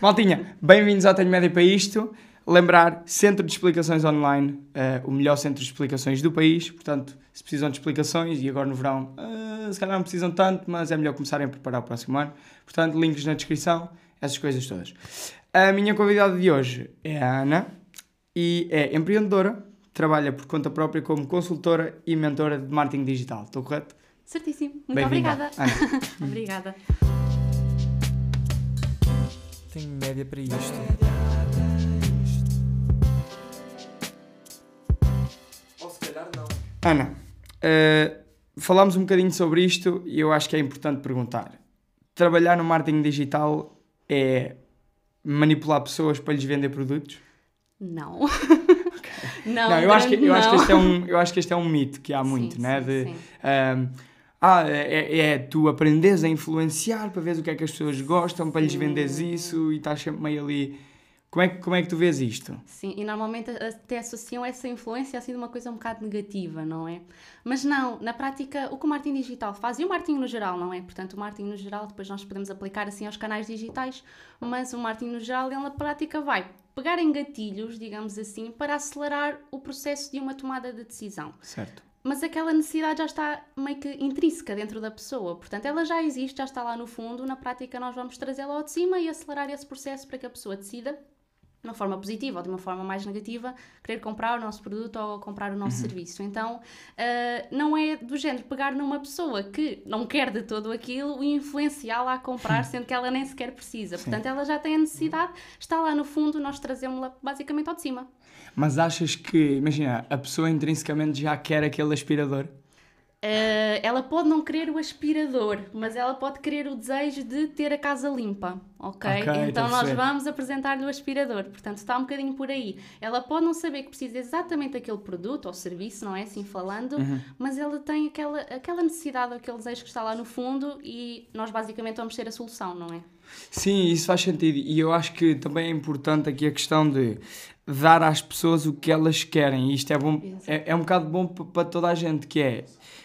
Maltinha, bem-vindos ao Tenho Média para isto. Lembrar, Centro de Explicações Online, eh, o melhor centro de explicações do país. Portanto, se precisam de explicações, e agora no verão, eh, se calhar não precisam tanto, mas é melhor começarem a preparar o próximo ano. Portanto, links na descrição, essas coisas todas. A minha convidada de hoje é a Ana e é empreendedora, trabalha por conta própria como consultora e mentora de marketing digital. Estou correto? Certíssimo. Muito obrigada. Obrigada. Tenho média para isto. Ou se calhar não. Ana, eh, falámos um bocadinho sobre isto e eu acho que é importante perguntar. Trabalhar no marketing digital é manipular pessoas para lhes vender produtos? Não. não, Não, eu, acho que, eu, acho que não. este é um, eu acho que este é um mito que há Sim, muito, sim, né? De, sim. ahm, ah, é, é tu aprendes a influenciar para ver o que é que as pessoas gostam, para lhes venderes isso e estás sempre meio ali. Como é, que- como é que tu vês isto? Sim, e normalmente até associam essa influência assim de uma coisa um bocado negativa, não é? Mas não, na prática, o que o marketing digital faz, e o marketing no geral, não é? Portanto, o marketing no geral, depois nós podemos aplicar assim aos canais digitais, mas o marketing no geral, ele na prática vai pegar em gatilhos, digamos assim, para acelerar o processo de uma tomada de decisão. Certo. Mas aquela necessidade já está meio que intrínseca dentro da pessoa. Portanto, ela já existe, já está lá no fundo. Na prática, nós vamos trazê-la ao de cima e acelerar esse processo para que a pessoa decida, de uma forma positiva ou de uma forma mais negativa, querer comprar o nosso produto ou comprar o Uhum. nosso serviço. Então, ah, não é do género pegar numa pessoa que não quer de todo aquilo e influenciá-la a comprar, sendo que ela nem sequer precisa. Sim. Portanto, ela já tem a necessidade, está lá no fundo, nós trazemos-la basicamente ao de cima. Mas achas que, imagina, a pessoa intrinsecamente já quer aquele aspirador? Uh, ela pode não querer o aspirador, mas ela pode querer o desejo de ter a casa limpa, ok? Ok, estou a então nós vamos apresentar-lhe o aspirador, portanto está um bocadinho por aí. Ela pode não saber que precisa exatamente daquele produto ou serviço, não é assim falando, Uhum. mas ela tem aquela, aquela necessidade, aquele desejo que está lá no fundo e nós basicamente vamos ser a solução, não é? Sim, isso faz sentido. E eu acho que também é importante aqui a questão de dar às pessoas o que elas querem. E isto é bom, é, é um bocado bom para toda a gente, que é,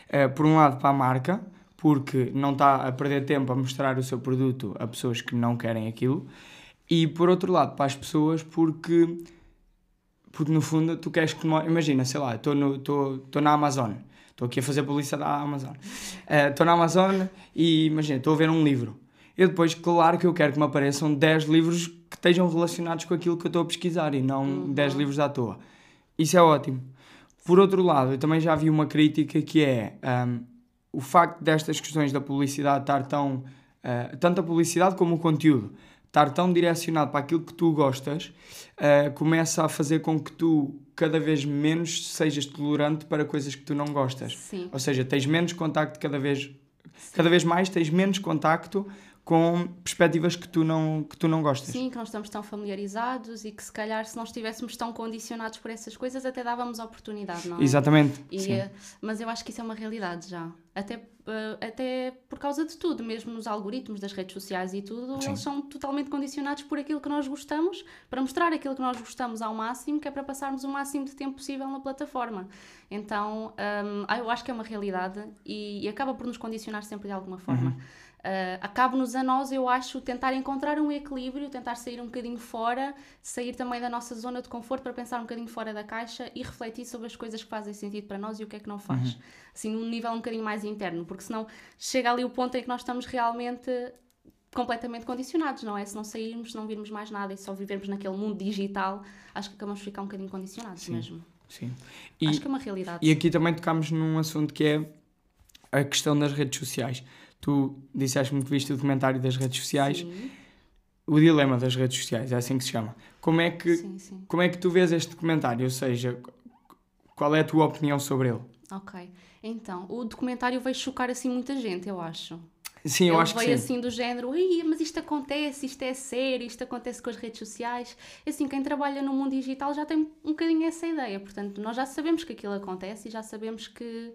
eh, por um lado, para a marca, porque não está a perder tempo a mostrar o seu produto a pessoas que não querem aquilo, e por outro lado, para as pessoas, porque, porque no fundo tu queres que. Imagina, sei lá, estou na Amazon. Estou aqui a fazer publicidade à Amazon. Eh, Estou na Amazon e imagina, estou a ver um livro. Eu depois, claro que eu quero que me apareçam 10 livros estejam relacionados com aquilo que eu estou a pesquisar e não 10 livros à toa. Isso é ótimo. Por outro lado, eu também já vi uma crítica que é ahm, o facto destas questões da publicidade estar tão. ah, tanto a publicidade como o conteúdo estar tão direcionado para aquilo que tu gostas, ah, começa a fazer com que tu cada vez menos sejas tolerante para coisas que tu não gostas. Sim. Ou seja, tens menos contacto cada vez, cada vez mais tens menos contacto com perspectivas que tu não, que tu não gostas. Sim, que não estamos tão familiarizados e que se calhar se não estivéssemos tão condicionados por essas coisas até dávamos oportunidade, não é? Exatamente. E, sim. eh, mas eu acho que isso é uma realidade já. Até, eh, até por causa de tudo, mesmo nos algoritmos das redes sociais e tudo, Sim. eles são totalmente condicionados por aquilo que nós gostamos, para mostrar aquilo que nós gostamos ao máximo, que é para passarmos o máximo de tempo possível na plataforma. Então, hum, ah, eu acho que é uma realidade e, e acaba por nos condicionar sempre de alguma forma. Uh, Acabe-nos a nós, eu acho, tentar encontrar um equilíbrio, tentar sair um bocadinho fora, sair também da nossa zona de conforto para pensar um bocadinho fora da caixa e refletir sobre as coisas que fazem sentido para nós e o que é que não faz. Assim, num nível um bocadinho mais interno, porque senão chega ali o ponto em que nós estamos realmente completamente condicionados, não é? Se não sairmos, se não virmos mais nada e só vivermos naquele mundo digital, acho que acabamos de ficar um bocadinho condicionados Sim. mesmo. Sim. E, Acho que é uma realidade. e aqui também tocámos num assunto que é a questão das redes sociais. Tu disseste-me que viste o documentário das redes sociais, Sim, o dilema das redes sociais, é assim que se chama. Como é que, sim, sim. como é que tu vês este documentário? Ou seja, qual é a tua opinião sobre ele? Ok. Então, o documentário veio chocar assim muita gente, eu acho. Sim, eu Ele acho que veio sim. assim do género, mas isto acontece, isto é sério, isto acontece com as redes sociais. Assim, quem trabalha no mundo digital já tem um bocadinho essa ideia. Portanto, nós já sabemos que aquilo acontece e já sabemos que,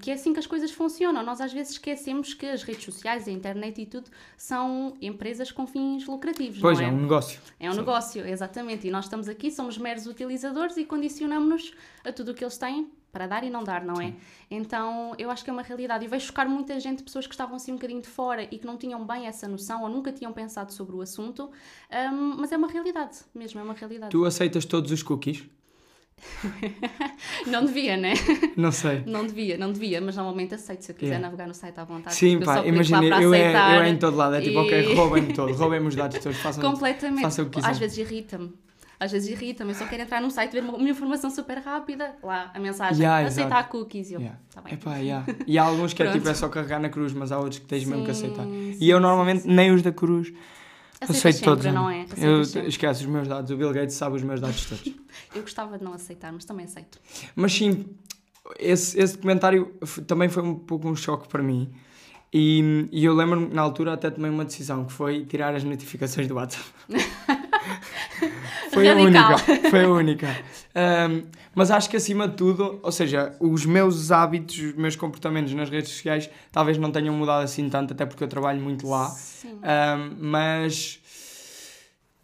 que é assim que as coisas funcionam. Nós às vezes esquecemos que as redes sociais, a internet e tudo são empresas com fins lucrativos, Pois não é, é? um negócio. É um Sim. negócio, exatamente. E nós estamos aqui, somos meros utilizadores e condicionamos-nos a tudo o que eles têm para dar e não dar, não é? Então eu acho que é uma realidade. E vejo chocar muita gente, pessoas que estavam assim um bocadinho de fora e que não tinham bem essa noção ou nunca tinham pensado sobre o assunto, hum, mas é uma realidade mesmo, é uma realidade. Tu aceitas todos os cookies? Não devia, né? Não sei. Não devia, não devia, mas normalmente aceito se eu quiser Yeah. navegar no site à vontade. Sim, pá, imagina, eu é, eu é em todo lado, é tipo, e- ok, roubem-me todo, roubem-me os dados todos, façam Completamente. façam o que quiserem. Às vezes irrita-me. Às vezes irrita-me. Eu só quero entrar num site ver uma, uma informação super rápida. Lá, a mensagem. Yeah, aceitar exato. cookies. E Eu, Yeah. tá bem. Epá, yeah. E há alguns que é tipo, é só carregar na cruz, mas há outros que tens mesmo que Sim, aceitar. sim, E eu sim, normalmente sim. nem os da cruz Aceitas aceito sempre, todos. não Ana. é? Eu sempre. esqueço os meus dados, o Bill Gates sabe os meus dados todos. Eu gostava de não aceitar, mas também aceito. Mas sim, esse, esse documentário também foi um pouco um choque para mim. E, e eu lembro-me na altura até tomei uma decisão que foi tirar as notificações do WhatsApp. foi a única, foi a única. Ahm, mas acho que acima de tudo, ou seja, os meus hábitos, os meus comportamentos nas redes sociais talvez não tenham mudado assim tanto, até porque eu trabalho muito lá. Sim. Ahm, mas,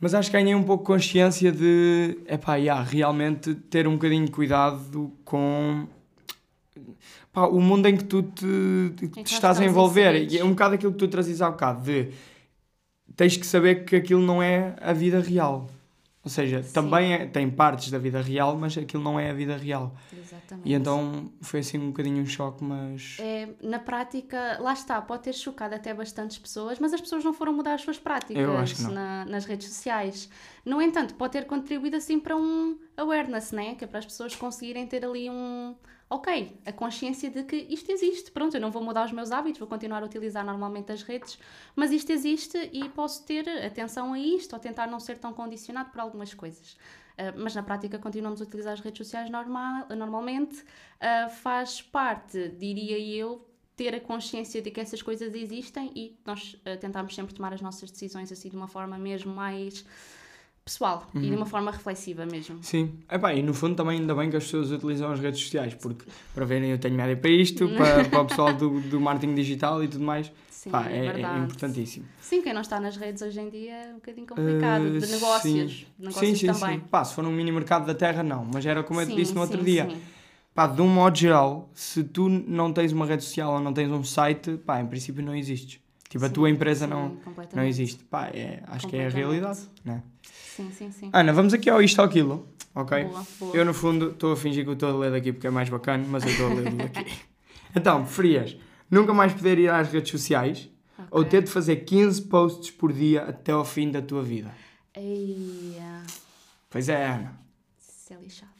mas acho que ganhei um pouco consciência de epá, yeah, realmente ter um bocadinho de cuidado com pá, o mundo em que tu te, te estás a envolver. E é um bocado aquilo que tu trazias há bocado, de tens que saber que aquilo não é a vida real. Ou seja, Sim. também é- tem partes da vida real, mas aquilo não é a vida real. Exatamente. E então foi assim um bocadinho um choque, mas. É, na prática, lá está, pode ter chocado até bastantes pessoas, mas as pessoas não foram mudar as suas práticas na- nas redes sociais. No entanto, pode ter contribuído assim para um awareness, né? que é para as pessoas conseguirem ter ali um. Ok, a consciência de que isto existe. Pronto, eu não vou mudar os meus hábitos, vou continuar a utilizar normalmente as redes, mas isto existe e posso ter atenção a isto ou tentar não ser tão condicionado por algumas coisas. Uh, mas na prática continuamos a utilizar as redes sociais normal, normalmente. Uh, faz parte, diria eu, ter a consciência de que essas coisas existem e nós uh, tentarmos sempre tomar as nossas decisões assim de uma forma mesmo mais pessoal e de uma forma reflexiva mesmo. Sim, Epá, e no fundo também ainda bem que as pessoas utilizam as redes sociais, porque para verem eu tenho média para isto, para, para o pessoal do, do marketing digital e tudo mais, Sim, pá, é, é, é importantíssimo. Sim, quem não está nas redes hoje em dia é um bocadinho complicado. Uh, de negócios, sim. negócios sim, sim, também. sim. Pá, se for um mini mercado da terra, não, mas era como eu te Sim, disse no outro dia. sim. Pá, de um modo geral, se tu não tens uma rede social ou não tens um site, pá, em princípio não existes. Tipo, a Sim, tua empresa sim, não, não existe. Pá, é, acho que é a realidade, né? Sim, sim, sim. Ana, vamos aqui ao isto ou aquilo, ok? Boa, boa. Eu, no fundo, estou a fingir que estou a ler daqui porque é mais bacana, mas eu estou a ler daqui. Então, preferias nunca mais poder ir às redes sociais ou Ok. ter de fazer 15 posts por dia até ao fim da tua vida? Eia, Pois é, Ana. isso é lixado.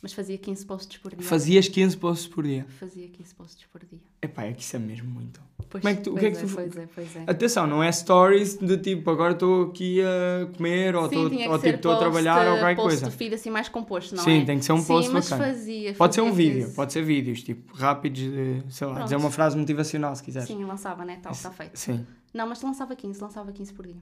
Mas fazia 15 posts por dia. Fazias 15 posts por dia. Fazia 15 posts por dia. Epá, é que isso é mesmo muito. Pois, Como é que tu- o pois que é que tu- Pois é, pois é. Atenção, não é stories de tipo, agora estou aqui a comer ou Sim, estou ou, tipo, estou a trabalhar ou qualquer post coisa. feed assim mais composto, não Sim, é? tem que ser um Sim, post mas bacana. fazia. Pode ser um vídeo, pode ser vídeos, tipo, rápidos, de, sei lá, Pronto. dizer uma frase motivacional se quiseres. Sim, lançava, né? Tal, está feito. Sim. Não, mas lançava 15, lançava 15 por dia.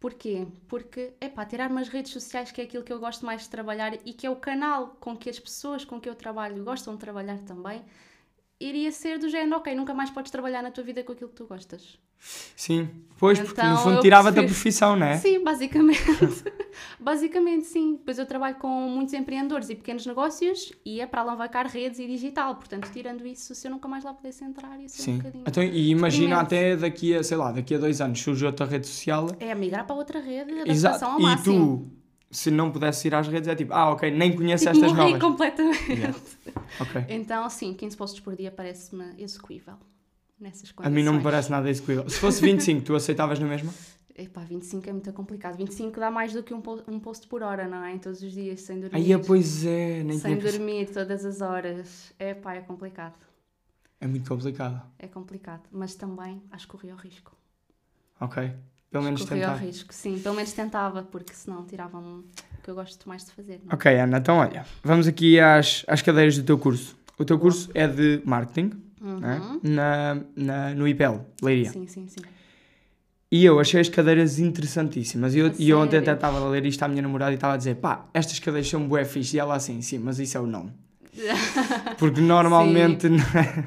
Porquê? Porque, é pá, tirar umas redes sociais que é aquilo que eu gosto mais de trabalhar e que é o canal com que as pessoas com que eu trabalho gostam de trabalhar também, iria ser do género, ok, nunca mais podes trabalhar na tua vida com aquilo que tu gostas. Sim, pois, porque no Então, fundo eu tirava-te a profissão, não é? Sim, basicamente. basicamente, sim. Depois eu trabalho com muitos empreendedores e pequenos negócios e é para alavancar redes e digital. Portanto, tirando isso, se eu nunca mais lá pudesse entrar, ia ser um Sim. bocadinho. Então, e imagina até daqui a, sei lá, daqui a dois anos surge outra rede social. É migrar para outra rede, adaptação Exato. ao E máximo. tu, se não pudesses ir às redes, é tipo, ah, ok, nem conheço Tipo, estas morri novas. completamente. Yeah. Ok. Então, sim, 15 posts por dia parece-me execuível nessas A condições. mim não me parece nada execuível. Se fosse 25, tu aceitavas na mesma? Epá, 25 é muito complicado. 25 dá mais do que um, po- um post por hora, não é? Em todos os dias, sem dormir. Aí, pois é, nem sem dormir todas as horas. Epá, é complicado. É muito complicado. É complicado. Mas também acho que corria o risco. Ok. Pelo menos corria o tentar. risco, sim. Pelo menos tentava, porque senão tiravam o que eu gosto mais de fazer. não é? Ok, Ana, então olha, vamos aqui às, às cadeiras do teu curso. O teu curso é de marketing né? Uhum. na, na, no IPL, Leiria. Sim, sim, sim. E eu achei as cadeiras interessantíssimas. E eu, e eu ontem até estava a ler isto à minha namorada e estava a dizer: pá, estas cadeiras são bué fixe. E ela assim, sim, mas isso é o nome. Porque normalmente. é.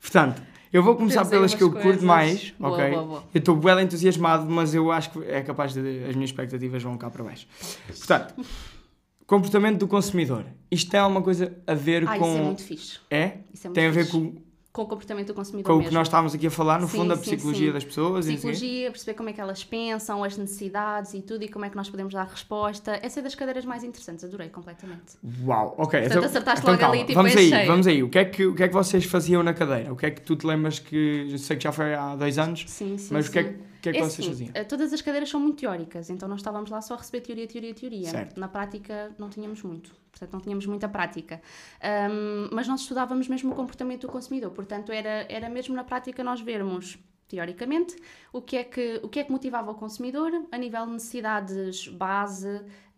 Portanto, eu vou começar Temos pelas que eu umas curto coisas. mais, Boa, ok? boa, boa. Eu estou bué entusiasmado, mas eu acho que é capaz de. As minhas expectativas vão cá para baixo. Portanto, Comportamento do consumidor. Isto tem alguma coisa a ver Ah, com. isso é muito fixe. É? Isso é muito Tem a ver fixe. com, com o comportamento do consumidor com o mesmo. que nós estávamos aqui a falar, no Sim, fundo, a sim, psicologia sim. das pessoas o. Psicologia, perceber como é que elas pensam, as necessidades e tudo, e como é que nós podemos dar resposta. Essa é das cadeiras mais interessantes, adorei completamente. Uau, ok. Portanto, acertaste então logo calma, ali, tipo, vamos é aí, cheio. vamos aí. O que, é que, o que é que vocês faziam na cadeira? O que é que tu te lembras que. Sei que já foi há dois anos, Sim, sim. mas o que é, sim. que- o que, é que É vocês assim, faziam? eh, Todas as cadeiras são muito teóricas, então nós estávamos lá só a receber teoria, teoria, teoria. Certo. Na prática não tínhamos muito, portanto não tínhamos muita prática. Ahm, mas nós estudávamos mesmo o comportamento do consumidor, portanto era, era mesmo na prática nós vermos, teoricamente, o que, é que, o que é que motivava o consumidor a nível de necessidades base,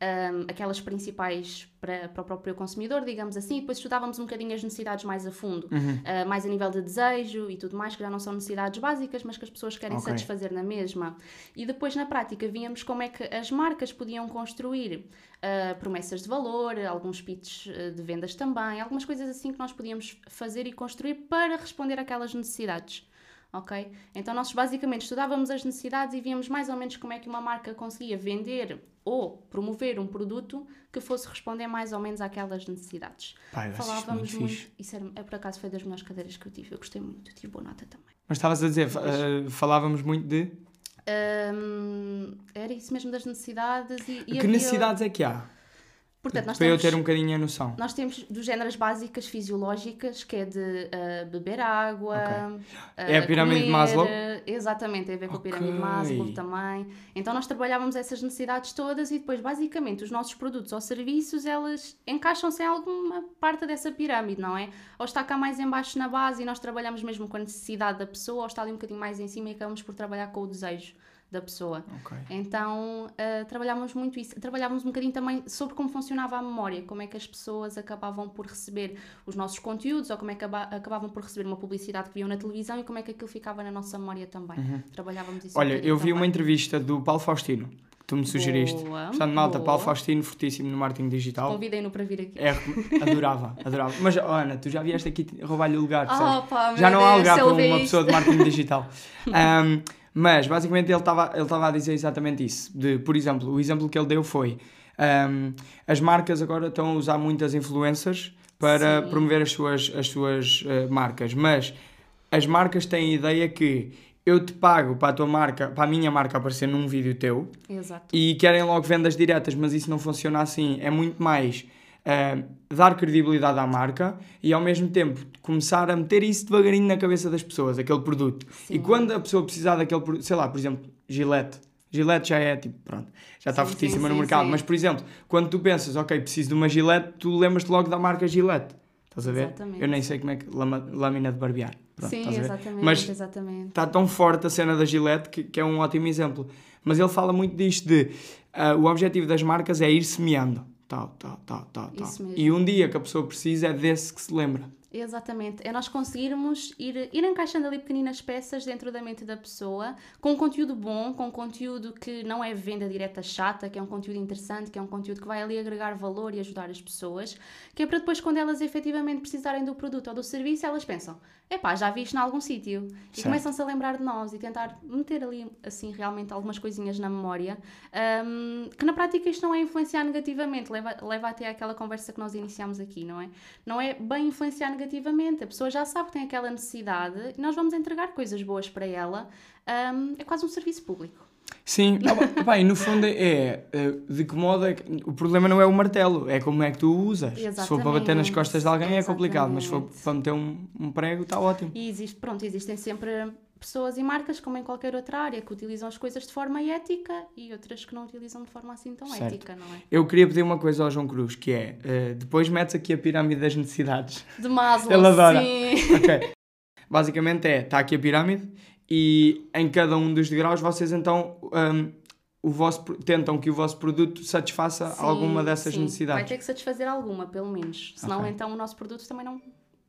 ahm, aquelas principais para, para o próprio consumidor, digamos assim, e depois estudávamos um bocadinho as necessidades mais a fundo, Uhum. ah, mais a nível de desejo e tudo mais, que já não são necessidades básicas, mas que as pessoas querem Ok. satisfazer na mesma. E depois, na prática, víamos como é que as marcas podiam construir ah, promessas de valor, alguns pitches ah, de vendas também, algumas coisas assim que nós podíamos fazer e construir para responder àquelas necessidades. Ok? Então, nós basicamente estudávamos as necessidades e víamos mais ou menos como é que uma marca conseguia vender ou promover um produto que fosse responder mais ou menos àquelas necessidades. Pai, Falávamos muito muito. Isso era, é, por acaso foi das melhores cadeiras que eu tive. Eu gostei muito, tive boa nota também. Mas estavas a dizer, eh, falávamos muito de. Hum, era isso mesmo das necessidades e, e que havia- necessidades é que há? Portanto, nós para eu temos, ter um bocadinho a noção. nós temos dos géneros básicas fisiológicas, que é de ah, beber água. Ok. ah, É a pirâmide de comer, Maslow? Exatamente, tem a ver com a pirâmide de. Maslow também. Então nós trabalhávamos essas necessidades todas e depois, basicamente, os nossos produtos ou serviços, elas encaixam-se em alguma parte dessa pirâmide, não é? Ou está cá mais em baixo na base e nós trabalhamos mesmo com a necessidade da pessoa, ou está ali um bocadinho mais em cima e acabamos por trabalhar com o desejo da pessoa. Ok. Então, uh, trabalhávamos muito isso. Trabalhávamos um bocadinho também sobre como funcionava a memória, como é que as pessoas acabavam por receber os nossos conteúdos ou como é que acaba- acabavam por receber uma publicidade que viam na televisão e como é que aquilo ficava na nossa memória também. Trabalhávamos isso um Uhum. Olha, bocadinho eu vi uma também. entrevista do Paulo Faustino, que tu me sugeriste. Boa, Portanto, malta, boa. Paulo Faustino, fortíssimo no marketing digital. Convidei-no para vir aqui. É, adorava, adorava. Mas, Ana, tu já vieste aqui roubar-lhe o lugar? Oh, pá, já não há Deus, lugar se para uma isto. pessoa de marketing digital. Ahm, mas, basicamente, ele estava ele estava a dizer exatamente isso. De, por exemplo, o exemplo que ele deu foi: ahm, as marcas agora estão a usar muitas influencers para Sim. promover as suas, as suas eh, marcas, mas as marcas têm a ideia que eu te pago para a tua marca, para a minha marca aparecer num vídeo teu Exato. e querem logo vendas diretas, mas isso não funciona assim. É muito mais ah, dar credibilidade à marca e ao mesmo tempo começar a meter isso devagarinho na cabeça das pessoas, aquele produto. E Sim. quando a pessoa precisar daquele produto, sei lá, por exemplo, Gillette. Gillette já é tipo, pronto, já está Sim, fortíssima sim, no mercado. Mas, por exemplo, quando tu pensas, ok, preciso de uma Gillette, tu lembras-te logo da marca Gillette. Estás a ver? Exatamente. Eu nem sei como é que. lama- Lâmina de barbear. Pronto, Sim, exatamente. Mas exatamente. está tão forte a cena da Gillette que, que é um ótimo exemplo. Mas ele fala muito disto de ah, o objetivo das marcas é ir semeando. Tal, tal, tal, tal, tal. E um dia que a pessoa precisa é desse que se lembra. Exatamente. É nós conseguirmos ir, ir encaixando ali pequeninas peças dentro da mente da pessoa, com um conteúdo bom, com um conteúdo que não é venda direta chata, que é um conteúdo interessante, que é um conteúdo que vai ali agregar valor e ajudar as pessoas, que é para depois, quando elas efetivamente precisarem do produto ou do serviço, elas pensam, epá, já vi isto em algum sítio. E começam-se a lembrar de nós e tentar meter ali, assim, realmente algumas coisinhas na memória, hum, que na prática isto não é influenciar negativamente, leva, leva até àquela conversa que nós iniciámos aqui, não é? Não é bem influenciar negativamente, a pessoa já sabe que tem aquela necessidade e nós vamos entregar coisas boas para ela, hum, é quase um serviço público. Sim, ah, e no fundo é, é, de que modo é que, o problema não é o martelo, é como é que tu o usas. Se for para bater nas Exatamente, costas de alguém é complicado, mas se for exatamente. para meter um, um prego está ótimo. E existe, pronto, existem sempre pessoas e marcas, como em qualquer outra área, que utilizam as coisas de forma ética e outras que não utilizam de forma assim tão Certo. ética, não é? Eu queria pedir uma coisa ao João Cruz, que é, eh, depois metes aqui a pirâmide das necessidades. De Maslow, Ele adora. sim. Ok. Basicamente é, está aqui a pirâmide e em cada um dos degraus vocês então hum, o vosso, tentam que o vosso produto satisfaça Sim, alguma dessas sim. Vai necessidades. ter que satisfazer alguma, pelo menos. Senão, Ok. então, o nosso produto também não,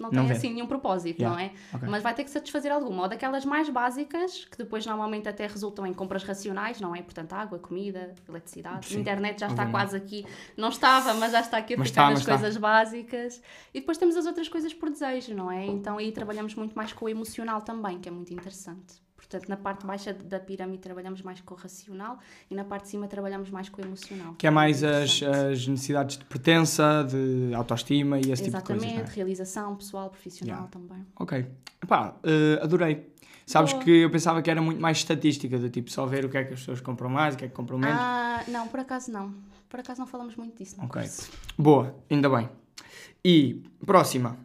não Não tem vende. assim nenhum propósito, Yeah. não é? Ok. Mas vai ter que satisfazer alguma. Ou daquelas mais básicas, que depois normalmente até resultam em compras racionais, não é? Portanto, água, comida, eletricidade. Sim, internet já está quase aqui. Não estava, mas já está aqui a Mas ficar está, nas mas está. coisas básicas. E depois temos as outras coisas por desejo, não é? Então aí trabalhamos muito mais com o emocional também, que é muito interessante. Portanto, na parte baixa da pirâmide trabalhamos mais com o racional e na parte de cima trabalhamos mais com o emocional. Que é mais as, Interessante. as necessidades de pertença, de autoestima e esse tipo de coisas. Exatamente, é? realização pessoal, profissional Yeah. também. Ok. Pá, eh, adorei. Sabes Boa. que eu pensava que era muito mais estatística, do tipo só ver o que é que as pessoas compram mais, o que é que compram menos. Ah, não, por acaso não. Por acaso não falamos muito disso. Ok. curso. Boa, ainda bem. E próxima.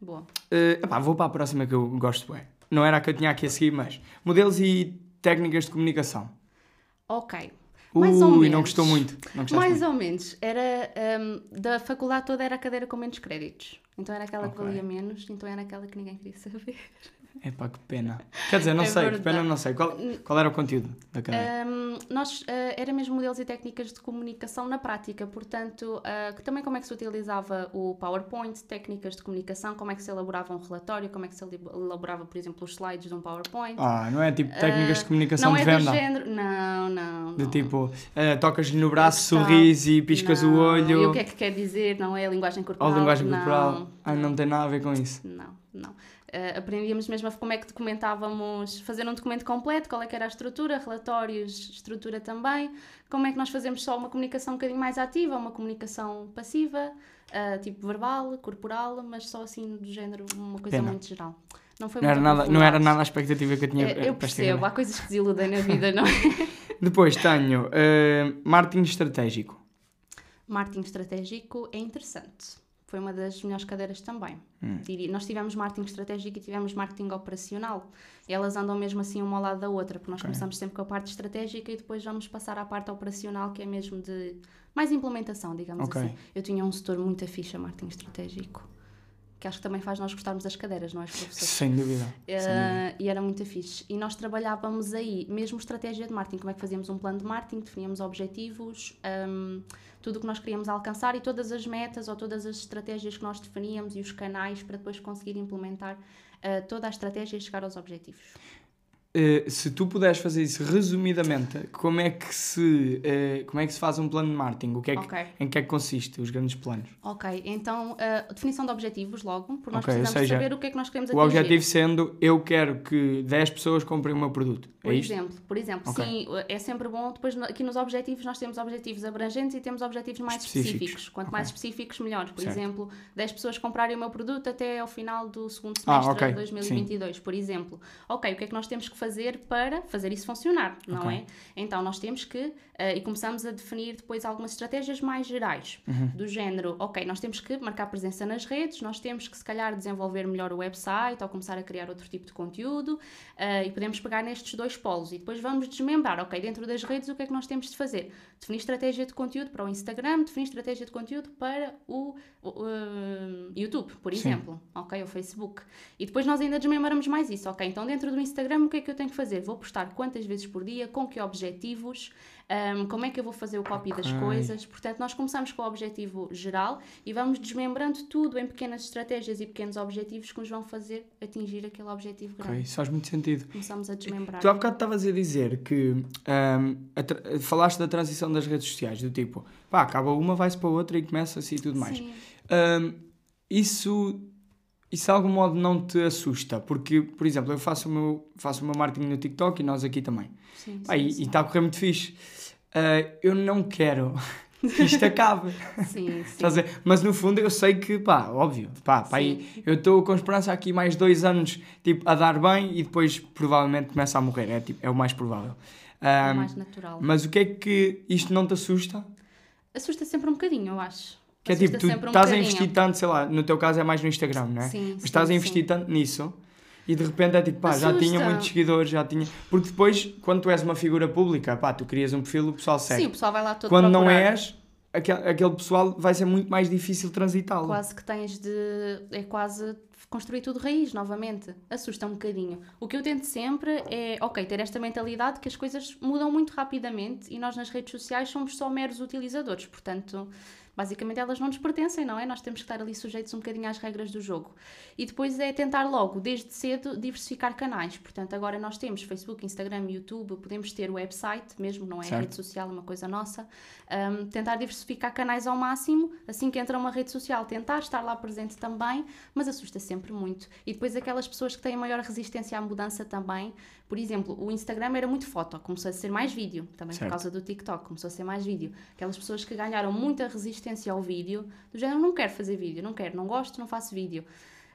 Boa. Eh, epá, vou para a próxima que eu gosto bem. Não era a que eu tinha aqui a seguir, mas modelos e técnicas de comunicação. Ok. Mais ou menos. não gostou muito. Não Mais muito. ou menos. Era, hum, da faculdade toda era a cadeira com menos créditos. Então era aquela que Ok. valia menos, então era aquela que ninguém queria saber. Epá, que pena. Quer dizer, não É sei, que verdade. pena, não sei. Qual, qual era o conteúdo da cadeira? Hum, nós, eh, era mesmo modelos e técnicas de comunicação na prática, portanto, eh, que também como é que se utilizava o PowerPoint, técnicas de comunicação, como é que se elaborava um relatório, como é que se elaborava, por exemplo, os slides de um PowerPoint. Ah, não é tipo técnicas de comunicação não de é venda? do género. Não, não. De não. tipo, eh, tocas-lhe no braço, sorris e piscas o Não. olho. E o que é que quer dizer? Não é a linguagem Ou corporal? linguagem não, corporal. Ah, não tem nada a ver com isso. Não, não. Eh, aprendíamos mesmo a como é que documentávamos, fazer um documento completo, qual é que era a estrutura, relatórios, estrutura também, como é que nós fazemos só uma comunicação um bocadinho mais ativa, uma comunicação passiva, eh, tipo verbal, corporal, mas só assim do género, uma coisa Pena. muito geral. Não foi Não era, nada, não era nada a expectativa que eu tinha Eh, Eu esta percebo, há coisas que desiludem na vida, não é? Depois tenho eh, marketing estratégico. Marketing estratégico é interessante. Foi uma das melhores cadeiras também. Hum. Nós tivemos marketing estratégico e tivemos marketing operacional. Elas andam mesmo assim uma ao lado da outra, porque nós Ok. começamos sempre com a parte estratégica e depois vamos passar à parte operacional, que é mesmo de mais implementação, digamos Ok. assim. Eu tinha um setor muito fixe a marketing estratégico, que acho que também faz nós gostarmos das cadeiras, não é, os professores? Sem dúvida. Eh, Sem dúvida. e era muito fixe. E nós trabalhávamos aí, mesmo estratégia de marketing, como é que fazíamos um plano de marketing, definíamos objetivos, hum, tudo o que nós queríamos alcançar e todas as metas ou todas as estratégias que nós definíamos e os canais para depois conseguir implementar eh, toda a estratégia e chegar aos objetivos. Eh, se tu puderes fazer isso resumidamente, como é que se, eh, como é que se faz um plano de marketing? O que é que, Ok. Em que é que consiste os grandes planos? Ok, então a definição de objetivos logo, porque nós Ok, ou precisamos seja, saber o que é que nós queremos O atingir. objetivo sendo, eu quero que 10 pessoas comprem o meu produto. Por é isto? exemplo, por exemplo, Ok. sim, é sempre bom. Depois, aqui nos objetivos, nós temos objetivos abrangentes e temos objetivos mais Específicos. específicos. Quanto mais específicos, melhor. Por Certo. exemplo, 10 pessoas comprarem o meu produto até ao final do segundo Ah, semestre ok, de 2022, por exemplo. Ok, o que é que nós temos que fazer para fazer isso funcionar, não Ok. é? Então, nós temos que, eh, e começamos a definir depois algumas estratégias mais gerais, Uhum. do género, ok, nós temos que marcar presença nas redes, nós temos que, se calhar, desenvolver melhor o website ou começar a criar outro tipo de conteúdo, eh, e podemos pegar nestes dois polos e depois vamos desmembrar, ok, dentro das redes o que é que nós temos de fazer? Definir estratégia de conteúdo para o Instagram, definir estratégia de conteúdo para o, o, eh, YouTube, por Sim. exemplo, ok, o Facebook. E depois nós ainda desmembramos mais isso, ok, então dentro do Instagram o que é que eu tenho que fazer? Vou postar quantas vezes por dia, com que objetivos, Ahm, como é que eu vou fazer o copy das Ok. coisas? Portanto, nós começamos com o objetivo geral e vamos desmembrando tudo em pequenas estratégias e pequenos objetivos que nos vão fazer atingir aquele objetivo grande. isso faz muito sentido. Começamos a desmembrar. Tu há bocado estavas a dizer que tra- falaste da transição das redes sociais, do tipo, pá, acaba uma, vai-se para outra e começa-se e tudo mais. Ahm, isso, isso de algum modo não te assusta? Porque, por exemplo, eu faço o meu, faço o meu marketing no TikTok e nós aqui também. Sim, Pá, sim, e sim. está a correr muito fixe. Ah, eu não quero que isto acabe. Sim, sim. A dizer? Mas no fundo eu sei que, pá, óbvio, pá, pá, aí Sim. eu estou com esperança aqui mais dois anos tipo, a dar bem e depois provavelmente começa a morrer. É, tipo, é o mais provável. É Ahm, mais natural. mas o que é que isto não te assusta? Assusta sempre um bocadinho, eu acho. Que é Assusta tipo, tu um estás a investir tanto, sei lá, no teu caso é mais no Instagram, não é? Sim, Mas sim, estás a investir sim. tanto nisso e de repente é tipo, pá, já tinha Assusta. muitos seguidores, já tinha. Porque depois, quando tu és uma figura pública, pá, tu crias um perfil, o pessoal segue. Sim, o pessoal vai lá todo quando não procurar. és, aquele, aquele pessoal vai ser muito mais difícil transitá-lo. Quase que tens de. É quase construir tudo raiz novamente. Assusta um bocadinho. O que eu tento sempre é, ok, ter esta mentalidade que as coisas mudam muito rapidamente e nós nas redes sociais somos só meros utilizadores. Portanto, basicamente elas não nos pertencem, não é? Nós temos que estar ali sujeitos um bocadinho às regras do jogo. E depois é tentar logo, desde cedo, diversificar canais. Portanto, agora nós temos Facebook, Instagram, YouTube, podemos ter website mesmo, não é Certo. rede social, é uma coisa nossa. Um, tentar diversificar canais ao máximo, assim que entra uma rede social, tentar estar lá presente também, mas assusta sempre sempre muito. E depois aquelas pessoas que têm maior resistência à mudança também. Por exemplo, o Instagram era muito foto, começou a ser mais vídeo, também Certo. por causa do TikTok, começou a ser mais vídeo. Aquelas pessoas que ganharam muita resistência ao vídeo, do género, não quero fazer vídeo, não quero, não gosto, não faço vídeo.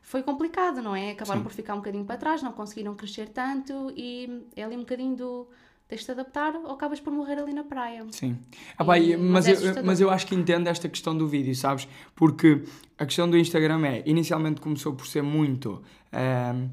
Foi complicado, não é? Acabaram Sim. por ficar um bocadinho para trás, não conseguiram crescer tanto e é ali um bocadinho do tens de te adaptar ou acabas por morrer ali na praia. Sim. Ah, E- mas mas, é eu, mas eu acho que entendo esta questão do vídeo, sabes? Porque a questão do Instagram é, inicialmente começou por ser muito ahm,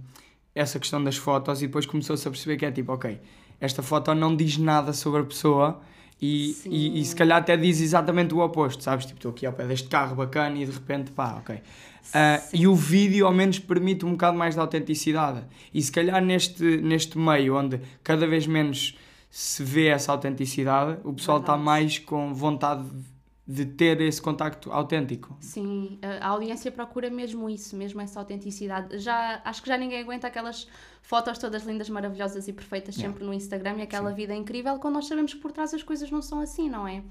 essa questão das fotos e depois começou-se a perceber que é tipo, ok, esta foto não diz nada sobre a pessoa e, e, e se calhar até diz exatamente o oposto, sabes? Tipo, estou aqui ao pé deste carro bacana e de repente, pá, ok. Sim. e o vídeo ao menos permite um bocado mais de autenticidade. E se calhar neste, neste meio onde cada vez menos se vê essa autenticidade, o pessoal está mais com vontade de ter esse contacto autêntico. Sim, a audiência procura mesmo isso, mesmo essa autenticidade. Já, acho que já ninguém aguenta aquelas fotos todas lindas, maravilhosas e perfeitas Yeah. sempre no Instagram e aquela vida incrível quando nós sabemos que por trás as coisas não são assim, não é?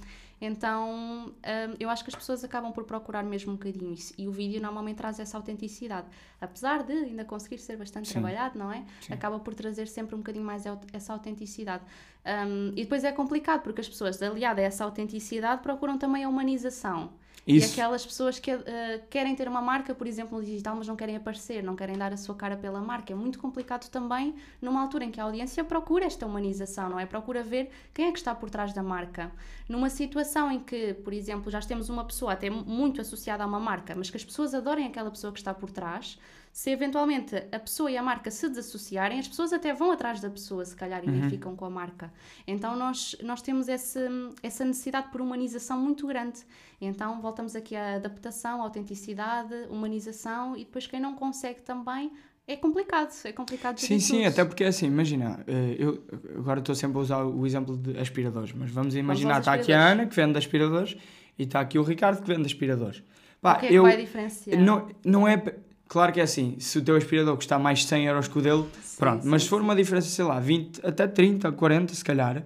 Então, hum, eu acho que as pessoas acabam por procurar mesmo um bocadinho isso. E o vídeo normalmente traz essa autenticidade. Apesar de ainda conseguir ser bastante Sim. trabalhado, não é? Sim. Acaba por trazer sempre um bocadinho mais essa autenticidade. Hum, e depois é complicado, porque as pessoas, aliada a essa autenticidade, procuram também a humanização. E Isso. aquelas pessoas que eh, querem ter uma marca, por exemplo, no digital, mas não querem aparecer, não querem dar a sua cara pela marca. É muito complicado também numa altura em que a audiência procura esta humanização, não é? Procura ver quem é que está por trás da marca. Numa situação em que, por exemplo, já temos uma pessoa até muito associada a uma marca, mas que as pessoas adorem aquela pessoa que está por trás, se eventualmente a pessoa e a marca se desassociarem, as pessoas até vão atrás da pessoa, se calhar, e nem ficam com a marca. Então nós, nós temos esse, essa necessidade por humanização muito grande. Então voltamos aqui à adaptação, autenticidade, humanização e depois quem não consegue também é complicado, é complicado Sim, sim, tudo. até porque assim, imagina, eh, eu agora estou sempre a usar o exemplo de aspiradores, mas vamos imaginar, está aqui a. Ana que vende aspiradores e está aqui o Ricardo que vende aspiradores. Pá, o que é que eu, vai diferenciar? não, não é. Claro que é assim, se o teu aspirador custa mais 100 euros que o dele, Sim, pronto, sim, mas se for uma diferença, sei lá, 20, até 30, 40, se calhar,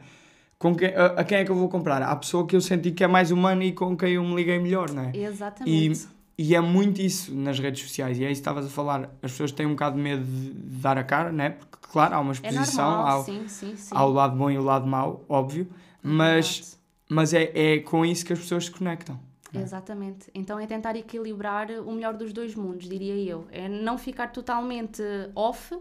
com quem, a, a quem é que eu vou comprar? À pessoa que eu senti que é mais humana e com quem eu me liguei melhor, não é? Exatamente. E é muito isso nas redes sociais, e é isso que estavas a falar. As pessoas têm um bocado de medo de dar a cara, né? Porque, claro, há uma É exposição, normal, há, o- sim, sim, sim. lado bom e o lado mau, óbvio, mas, Verdade. mas é, é com isso que as pessoas se conectam. É? Exatamente. Então é tentar equilibrar o melhor dos dois mundos, diria eu. É não ficar totalmente off,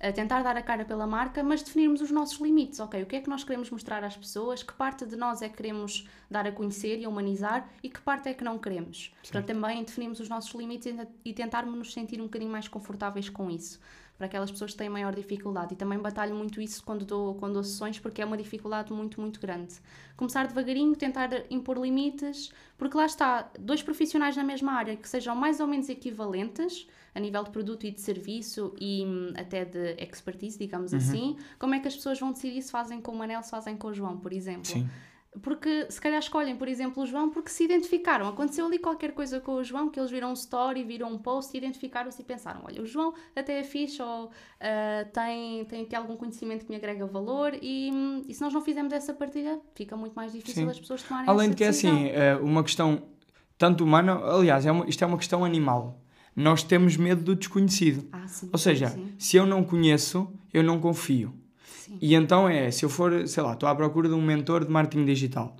a tentar dar a cara pela marca, mas definirmos os nossos limites. Ok, o que é que nós queremos mostrar às pessoas, que parte de nós é que queremos dar a conhecer e a humanizar e que parte é que não queremos. Para também definirmos os nossos limites e tentarmos nos sentir um bocadinho mais confortáveis com isso. Para aquelas pessoas que têm maior dificuldade. E também batalho muito isso quando dou, quando dou sessões, porque é uma dificuldade muito, muito grande. Começar devagarinho, tentar impor limites, porque lá está, dois profissionais na mesma área que sejam mais ou menos equivalentes a nível de produto e de serviço e hum, até de expertise, digamos Uhum. assim, como é que as pessoas vão decidir se fazem com o Manel, se fazem com o João, por exemplo? Sim. Porque se calhar escolhem, por exemplo, o João porque se identificaram. Aconteceu ali qualquer coisa com o João, que eles viram um story, viram um post, identificaram-se e pensaram: olha, o João até é fixe ou ah, tem, tem aqui algum conhecimento que me agrega valor. E, e se nós não fizermos essa partilha, fica muito mais difícil Sim. as pessoas tomarem Além de que é decisão. assim, uma questão tanto humana, aliás, é uma- isto é uma questão animal. Nós temos medo do desconhecido. Ah, sim, Ou seja, sim, se eu não conheço, eu não confio. Sim. E então é, se eu for, sei lá, estou à procura de um mentor de marketing digital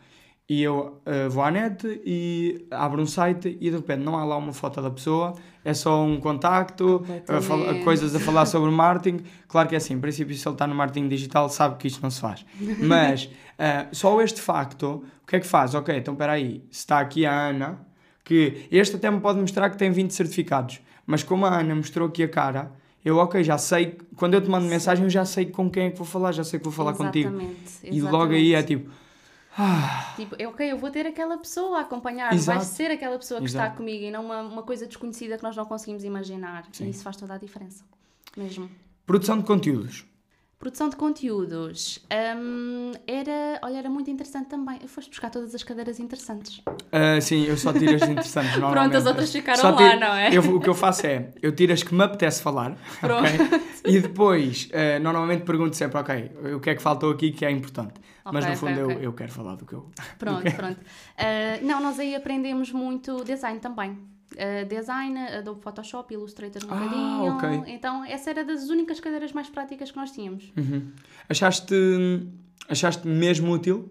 e eu eh, vou à net e abro um site e de repente não há lá uma foto da pessoa, é só um contacto, a fal- Completamente. coisas a falar sobre marketing. Claro que é assim, em princípio, se ele está no marketing digital, sabe que isto não se faz. Mas eh, só este facto, o que é que faz? Ok, então espera aí, se está aqui a Ana, que este até me pode mostrar que tem 20 certificados, mas como a Ana mostrou aqui a cara, eu, ok, já sei, quando eu te mando mensagem, eu já sei com quem é que vou falar, já sei que vou falar contigo. Exatamente, E logo aí é exatamente. tipo, ah, Tipo, ok, eu vou ter aquela pessoa a acompanhar, Exato. vai ser aquela pessoa que está Exato. comigo e não uma, uma coisa desconhecida que nós não conseguimos imaginar. Sim. E isso faz toda a diferença, mesmo. produção de conteúdos. Produção de conteúdos. hum, era, olha, era muito interessante também. Eu foste buscar todas as cadeiras interessantes. Ah, sim, eu só tiro as interessantes. Pronto, as outras ficaram Só lá, tiro- não é? eu- o que eu faço é, eu tiro as que me apetece falar, Pronto. ok? E depois, eh, normalmente pergunto sempre, ok, o que é que faltou aqui que é importante? Mas Ok, no fundo ok, eu, eu quero falar do que eu. Pronto, pronto. Ah, não, nós aí aprendemos muito design também. Design, Adobe Photoshop, Illustrator um Ah, bocadinho. ok. Então, essa era das únicas cadeiras mais práticas que nós tínhamos. Uhum. Achaste, achaste mesmo útil?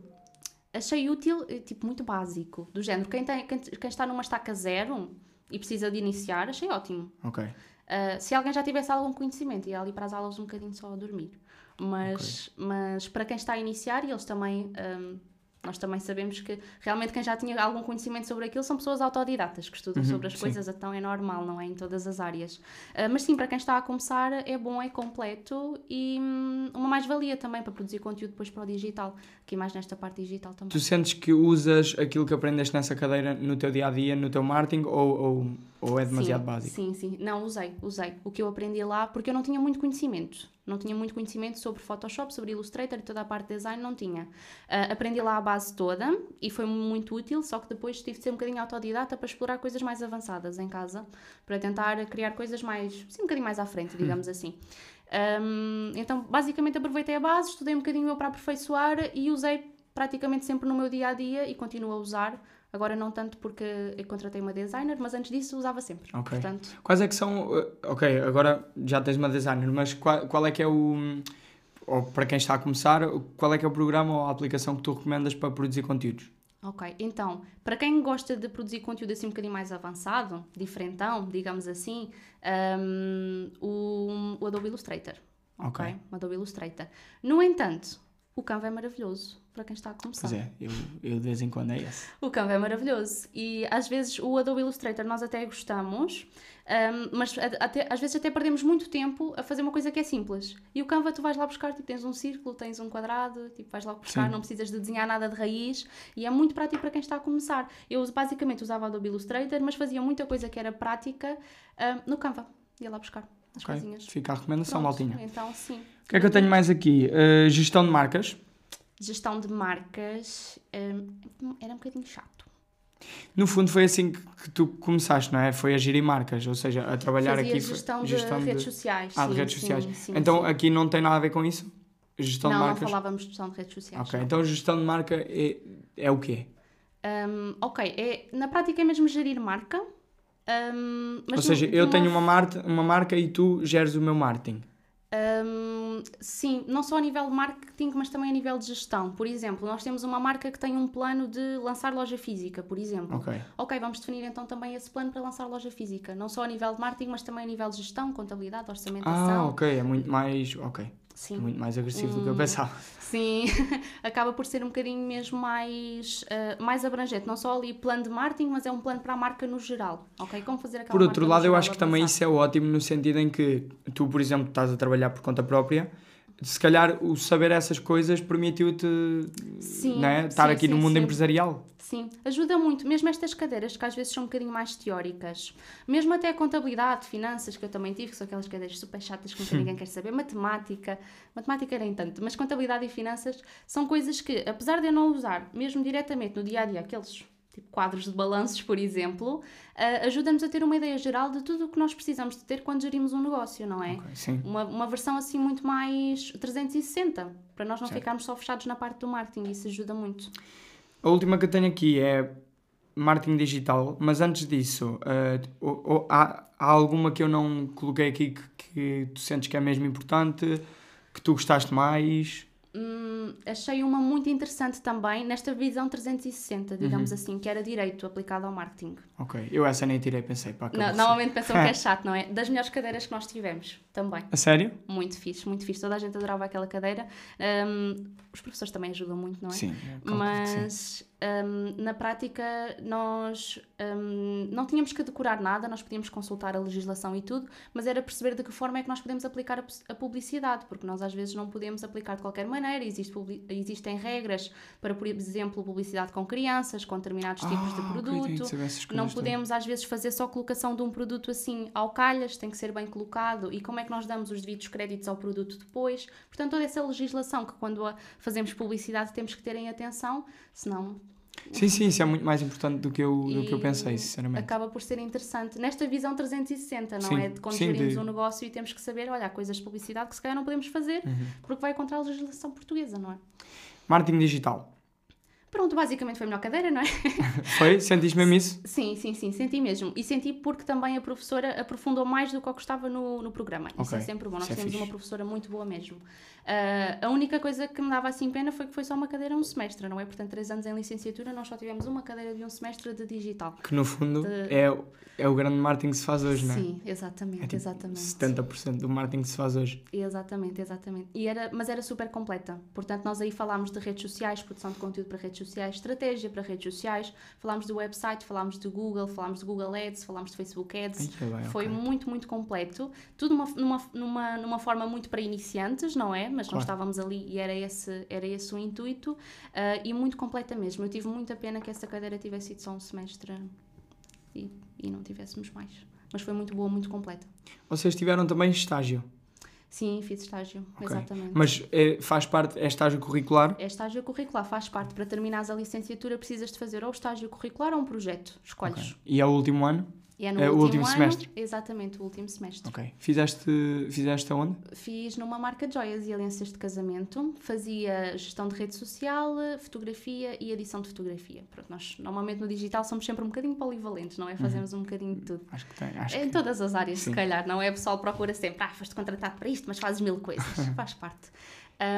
Achei útil, eh, tipo, muito básico. Do género, quem, tem, quem, quem está numa estaca zero e precisa de iniciar, achei ótimo. Ok. Ah, se alguém já tivesse algum conhecimento, ia ali para as aulas um bocadinho só a dormir. Mas, mas para quem está a iniciar, e eles também, ahm, nós também sabemos que realmente quem já tinha algum conhecimento sobre aquilo são pessoas autodidatas que estudam Uhum, sobre as sim. coisas, então é normal, não é? Em todas as áreas. Ah, mas sim, para quem está a começar, é bom, é completo e hum, uma mais-valia também para produzir conteúdo depois para o digital, aqui mais nesta parte digital também. Tu sentes que usas aquilo que aprendeste nessa cadeira no teu dia a dia, no teu marketing, ou, ou, ou é demasiado sim, básico? Sim, sim. Não, usei, usei. O que eu aprendi lá, porque eu não tinha muito conhecimento. Não tinha muito conhecimento sobre Photoshop, sobre Illustrator e toda a parte de design, não tinha. Ah, aprendi lá a base toda e foi muito útil, só que depois tive de ser um bocadinho autodidata para explorar coisas mais avançadas em casa, para tentar criar coisas mais, sim, um bocadinho mais à frente, digamos assim. Ahm, então, basicamente, aproveitei a base, estudei um bocadinho eu para aperfeiçoar e usei praticamente sempre no meu dia a dia e continuo a usar. Agora não tanto porque eu contratei uma designer, mas antes disso usava sempre. Ok. Portanto, Quais é que são. uh, Ok, agora já tens uma designer, mas qual, qual é que é o. Ou para quem está a começar, qual é que é o programa ou a aplicação que tu recomendas para produzir conteúdos? Ok, então, para quem gosta de produzir conteúdo assim um bocadinho mais avançado, diferentão, digamos assim, hum, o, o Adobe Illustrator. Ok, Ok. o Adobe Illustrator. No entanto, o Canva é maravilhoso para quem está a começar. Pois é, eu, eu de vez em quando é esse. O Canva é maravilhoso e às vezes o Adobe Illustrator nós até gostamos, hum, mas até- às vezes até perdemos muito tempo a fazer uma coisa que é simples. E o Canva tu vais lá buscar, tipo, tens um círculo, tens um quadrado, tipo, vais lá buscar, Sim. não precisas de desenhar nada de raiz e é muito prático para quem está a começar. Eu basicamente usava o Adobe Illustrator, mas fazia muita coisa que era prática hum, no Canva. Ia lá buscar as Ok, coisinhas. fica a recomendação, Pronto, maltinha. Então, sim. O que é que eu tenho mais aqui? Uh, gestão de marcas. Gestão de marcas hum, era um bocadinho chato. No fundo foi assim que, que tu começaste, não é? Foi a gerir marcas, ou seja, a trabalhar Fazia aqui. foi- gestão de redes sociais. Ah, de sim, redes sim, sociais. sim, então aqui não tem nada a ver com isso? Gestão não, de não marcas? falávamos de gestão de redes sociais. Ok, não. então gestão de marca é, é o quê? Hum, ok, é, na prática é mesmo gerir marca. mas ou seja, de eu uma- tenho uma, marca, uma marca e tu geres o meu marketing. Sim, não só a nível de marketing, mas também a nível de gestão. Por exemplo, nós temos uma marca que tem um plano de lançar loja física, por exemplo. Ok. Ok, vamos definir então também esse plano para lançar loja física. Não só a nível de marketing, mas também a nível de gestão, contabilidade, orçamentação. Ah, ok, é muito mais. Ok. Sim. Muito mais agressivo do que eu Hum, pensava. Sim, acaba por ser um bocadinho mesmo mais, eh, mais abrangente. Não só ali plano de marketing, mas é um plano para a marca no geral. Ok? Como fazer aquela Por outro lado, eu acho que também avançar. isso é ótimo no sentido em que tu, por exemplo, estás a trabalhar por conta própria, se calhar o saber essas coisas permitiu-te né, estar sim, aqui no sim, mundo sim. empresarial. Sim, ajuda muito, mesmo estas cadeiras que às vezes são um bocadinho mais teóricas, mesmo até a contabilidade, finanças, que eu também tive, que são aquelas cadeiras super chatas que nunca ninguém quer saber, matemática, matemática nem tanto, mas contabilidade e finanças são coisas que, apesar de eu não usar, mesmo diretamente no dia a dia, aqueles tipo quadros de balanços, por exemplo, ah, ajuda-nos a ter uma ideia geral de tudo o que nós precisamos de ter quando gerimos um negócio, não é? Ok, sim. Uma, uma versão assim muito mais 360, para nós não Certo. ficarmos só fechados na parte do marketing, isso ajuda muito. A última que eu tenho aqui é marketing digital, mas antes disso, eh, o- o- há, há alguma que eu não coloquei aqui que, que tu sentes que é mesmo importante, que tu gostaste mais? Hum, achei uma muito interessante também nesta visão 360, digamos Uhum. assim, que era direito aplicado ao marketing. Ok, eu essa nem tirei, pensei, pá, No- acabou-se. normalmente pensam que é chato, não é? Das melhores cadeiras que nós tivemos também. A sério? Muito fixe, muito fixe. Toda a gente adorava aquela cadeira. Hum, os professores também ajudam muito, não é? Sim, que sim. Mas hum, na prática nós hum, não tínhamos que decorar nada, nós podíamos consultar a legislação e tudo, mas era perceber de que forma é que nós podemos aplicar a, pu- a publicidade, porque nós às vezes não podemos aplicar de qualquer maneira, existe existem regras para, por exemplo, publicidade com crianças, com determinados tipos de Ah, produto. Não todas. podemos às vezes fazer só colocação de um produto assim ao calhas, tem que ser bem colocado e como é que nós damos os devidos créditos ao produto depois. Portanto, toda essa legislação que quando a fazemos publicidade temos que ter em atenção, senão Sim, sim, isso é muito mais importante do que eu, do que eu pensei, sinceramente. Acaba por ser interessante nesta visão 360, não Sim, é? De quando sim, gerimos de- um negócio e temos que saber, olha, há coisas de publicidade que se calhar não podemos fazer Uhum. porque vai contra a legislação portuguesa, não é? Marketing digital. Pronto, basicamente foi a melhor cadeira, não é? Foi? Sentiste mesmo isso? Sim, sim, sim, senti mesmo. E senti porque também a professora aprofundou mais do que eu gostava no, no programa. Isso Ok, é sempre bom. Nós isso é temos fixe. uma professora muito boa mesmo. Ah, a única coisa que me dava assim pena foi que foi só uma cadeira um semestre, não é? Portanto, três anos em licenciatura, nós só tivemos uma cadeira de um semestre de digital. Que no fundo De- é, é o grande marketing que se faz hoje, não é? Sim, exatamente, É tipo exatamente. 70% do marketing que se faz hoje. Exatamente, exatamente. E era, mas era super completa. Portanto, nós aí falámos de redes sociais, produção de conteúdo para redes sociais, estratégia para redes sociais, falámos do website, falámos do Google, falámos de Google Ads, falámos de Facebook Ads. Bem, Foi ok. muito, muito completo. Tudo numa, numa, numa, numa forma muito para iniciantes, não é? Mas Claro. nós estávamos ali e era esse, era esse o intuito. ah, e muito completa mesmo. Eu tive muita pena que essa cadeira tivesse sido só um semestre e, e não tivéssemos mais. Mas foi muito boa, muito completa. Vocês tiveram também estágio. Sim, fiz estágio, Ok. exatamente. Mas é, faz parte, é estágio curricular? É estágio curricular, faz parte. Para terminares a licenciatura, precisas de fazer ou estágio curricular ou um projeto. Escolhes. Ok. E é o último ano? E é no É o último, último ano, semestre? Exatamente, o último semestre. Ok. Fizeste, fizeste aonde? Fiz numa marca de joias e alianças de casamento. Fazia gestão de rede social, fotografia e edição de fotografia. Pronto, nós normalmente no digital somos sempre um bocadinho polivalentes, não é? Fazemos um bocadinho de tudo. Acho que tem. Uhum. Acho Em que... todas as áreas, Sim. se calhar, não é? O pessoal procura sempre, ah, foste contratado para isto, mas fazes mil coisas. Faz parte.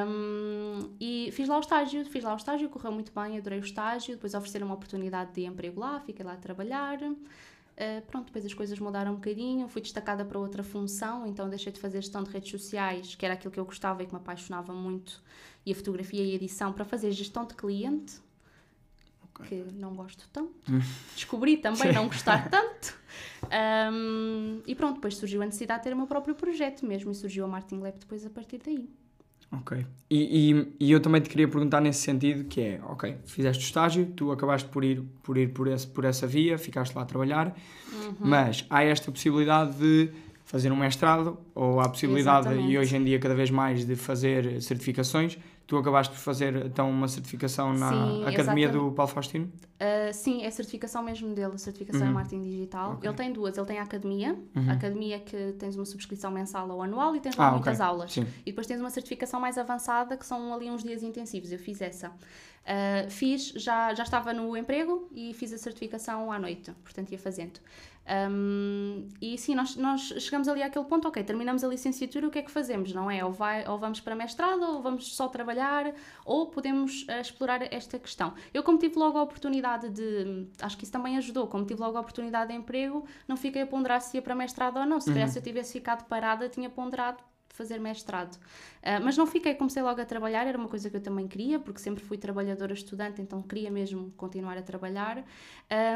Um, e fiz lá o estágio, fiz lá o estágio, correu muito bem, adorei o estágio. Depois ofereceram uma oportunidade de emprego lá, fiquei lá a trabalhar. Uh, pronto, depois as coisas mudaram um bocadinho, fui destacada para outra função, então deixei de fazer gestão de redes sociais, que era aquilo que eu gostava e que me apaixonava muito, e a fotografia e a edição, para fazer gestão de cliente, Ok. que não gosto tanto. Descobri também não gostar tanto. Um, e pronto, depois surgiu a necessidade de ter o meu próprio projeto mesmo, e surgiu a Martin Lab depois a partir daí. Ok. E, e, e eu também te queria perguntar nesse sentido, que é, ok, fizeste o estágio, tu acabaste por ir por, ir por, esse, por essa via, ficaste lá a trabalhar, Uhum. mas há esta possibilidade de fazer um mestrado, ou há a possibilidade, Exatamente. e hoje em dia cada vez mais, de fazer certificações. Tu acabaste por fazer então uma certificação na Sim, Academia exatamente. do Paulo Faustino? Uh, sim, é a certificação mesmo dele, a certificação Uhum. em marketing digital. Ok. Ele tem duas, ele tem a academia, Uhum. a academia que tens uma subscrição mensal ou anual e tens Ah, lá ok. muitas aulas. Sim. E depois tens uma certificação mais avançada, que são ali uns dias intensivos. Eu fiz essa. Uh, fiz, já, já estava no emprego e fiz a certificação à noite, portanto ia fazendo. Um, e sim, nós, nós chegamos ali àquele ponto, ok, terminamos a licenciatura, o que é que fazemos, não é? Ou, vai, ou vamos para mestrado, ou vamos só trabalhar, ou podemos uh, explorar esta questão. Eu, como tive logo a oportunidade de, acho que isso também ajudou, como tive logo a oportunidade de emprego, não fiquei a ponderar se ia para mestrado ou não. Se calhar se eu tivesse ficado parada, tinha ponderado fazer mestrado. Uh, mas não fiquei, comecei logo a trabalhar, era uma coisa que eu também queria, porque sempre fui trabalhadora estudante, então queria mesmo continuar a trabalhar.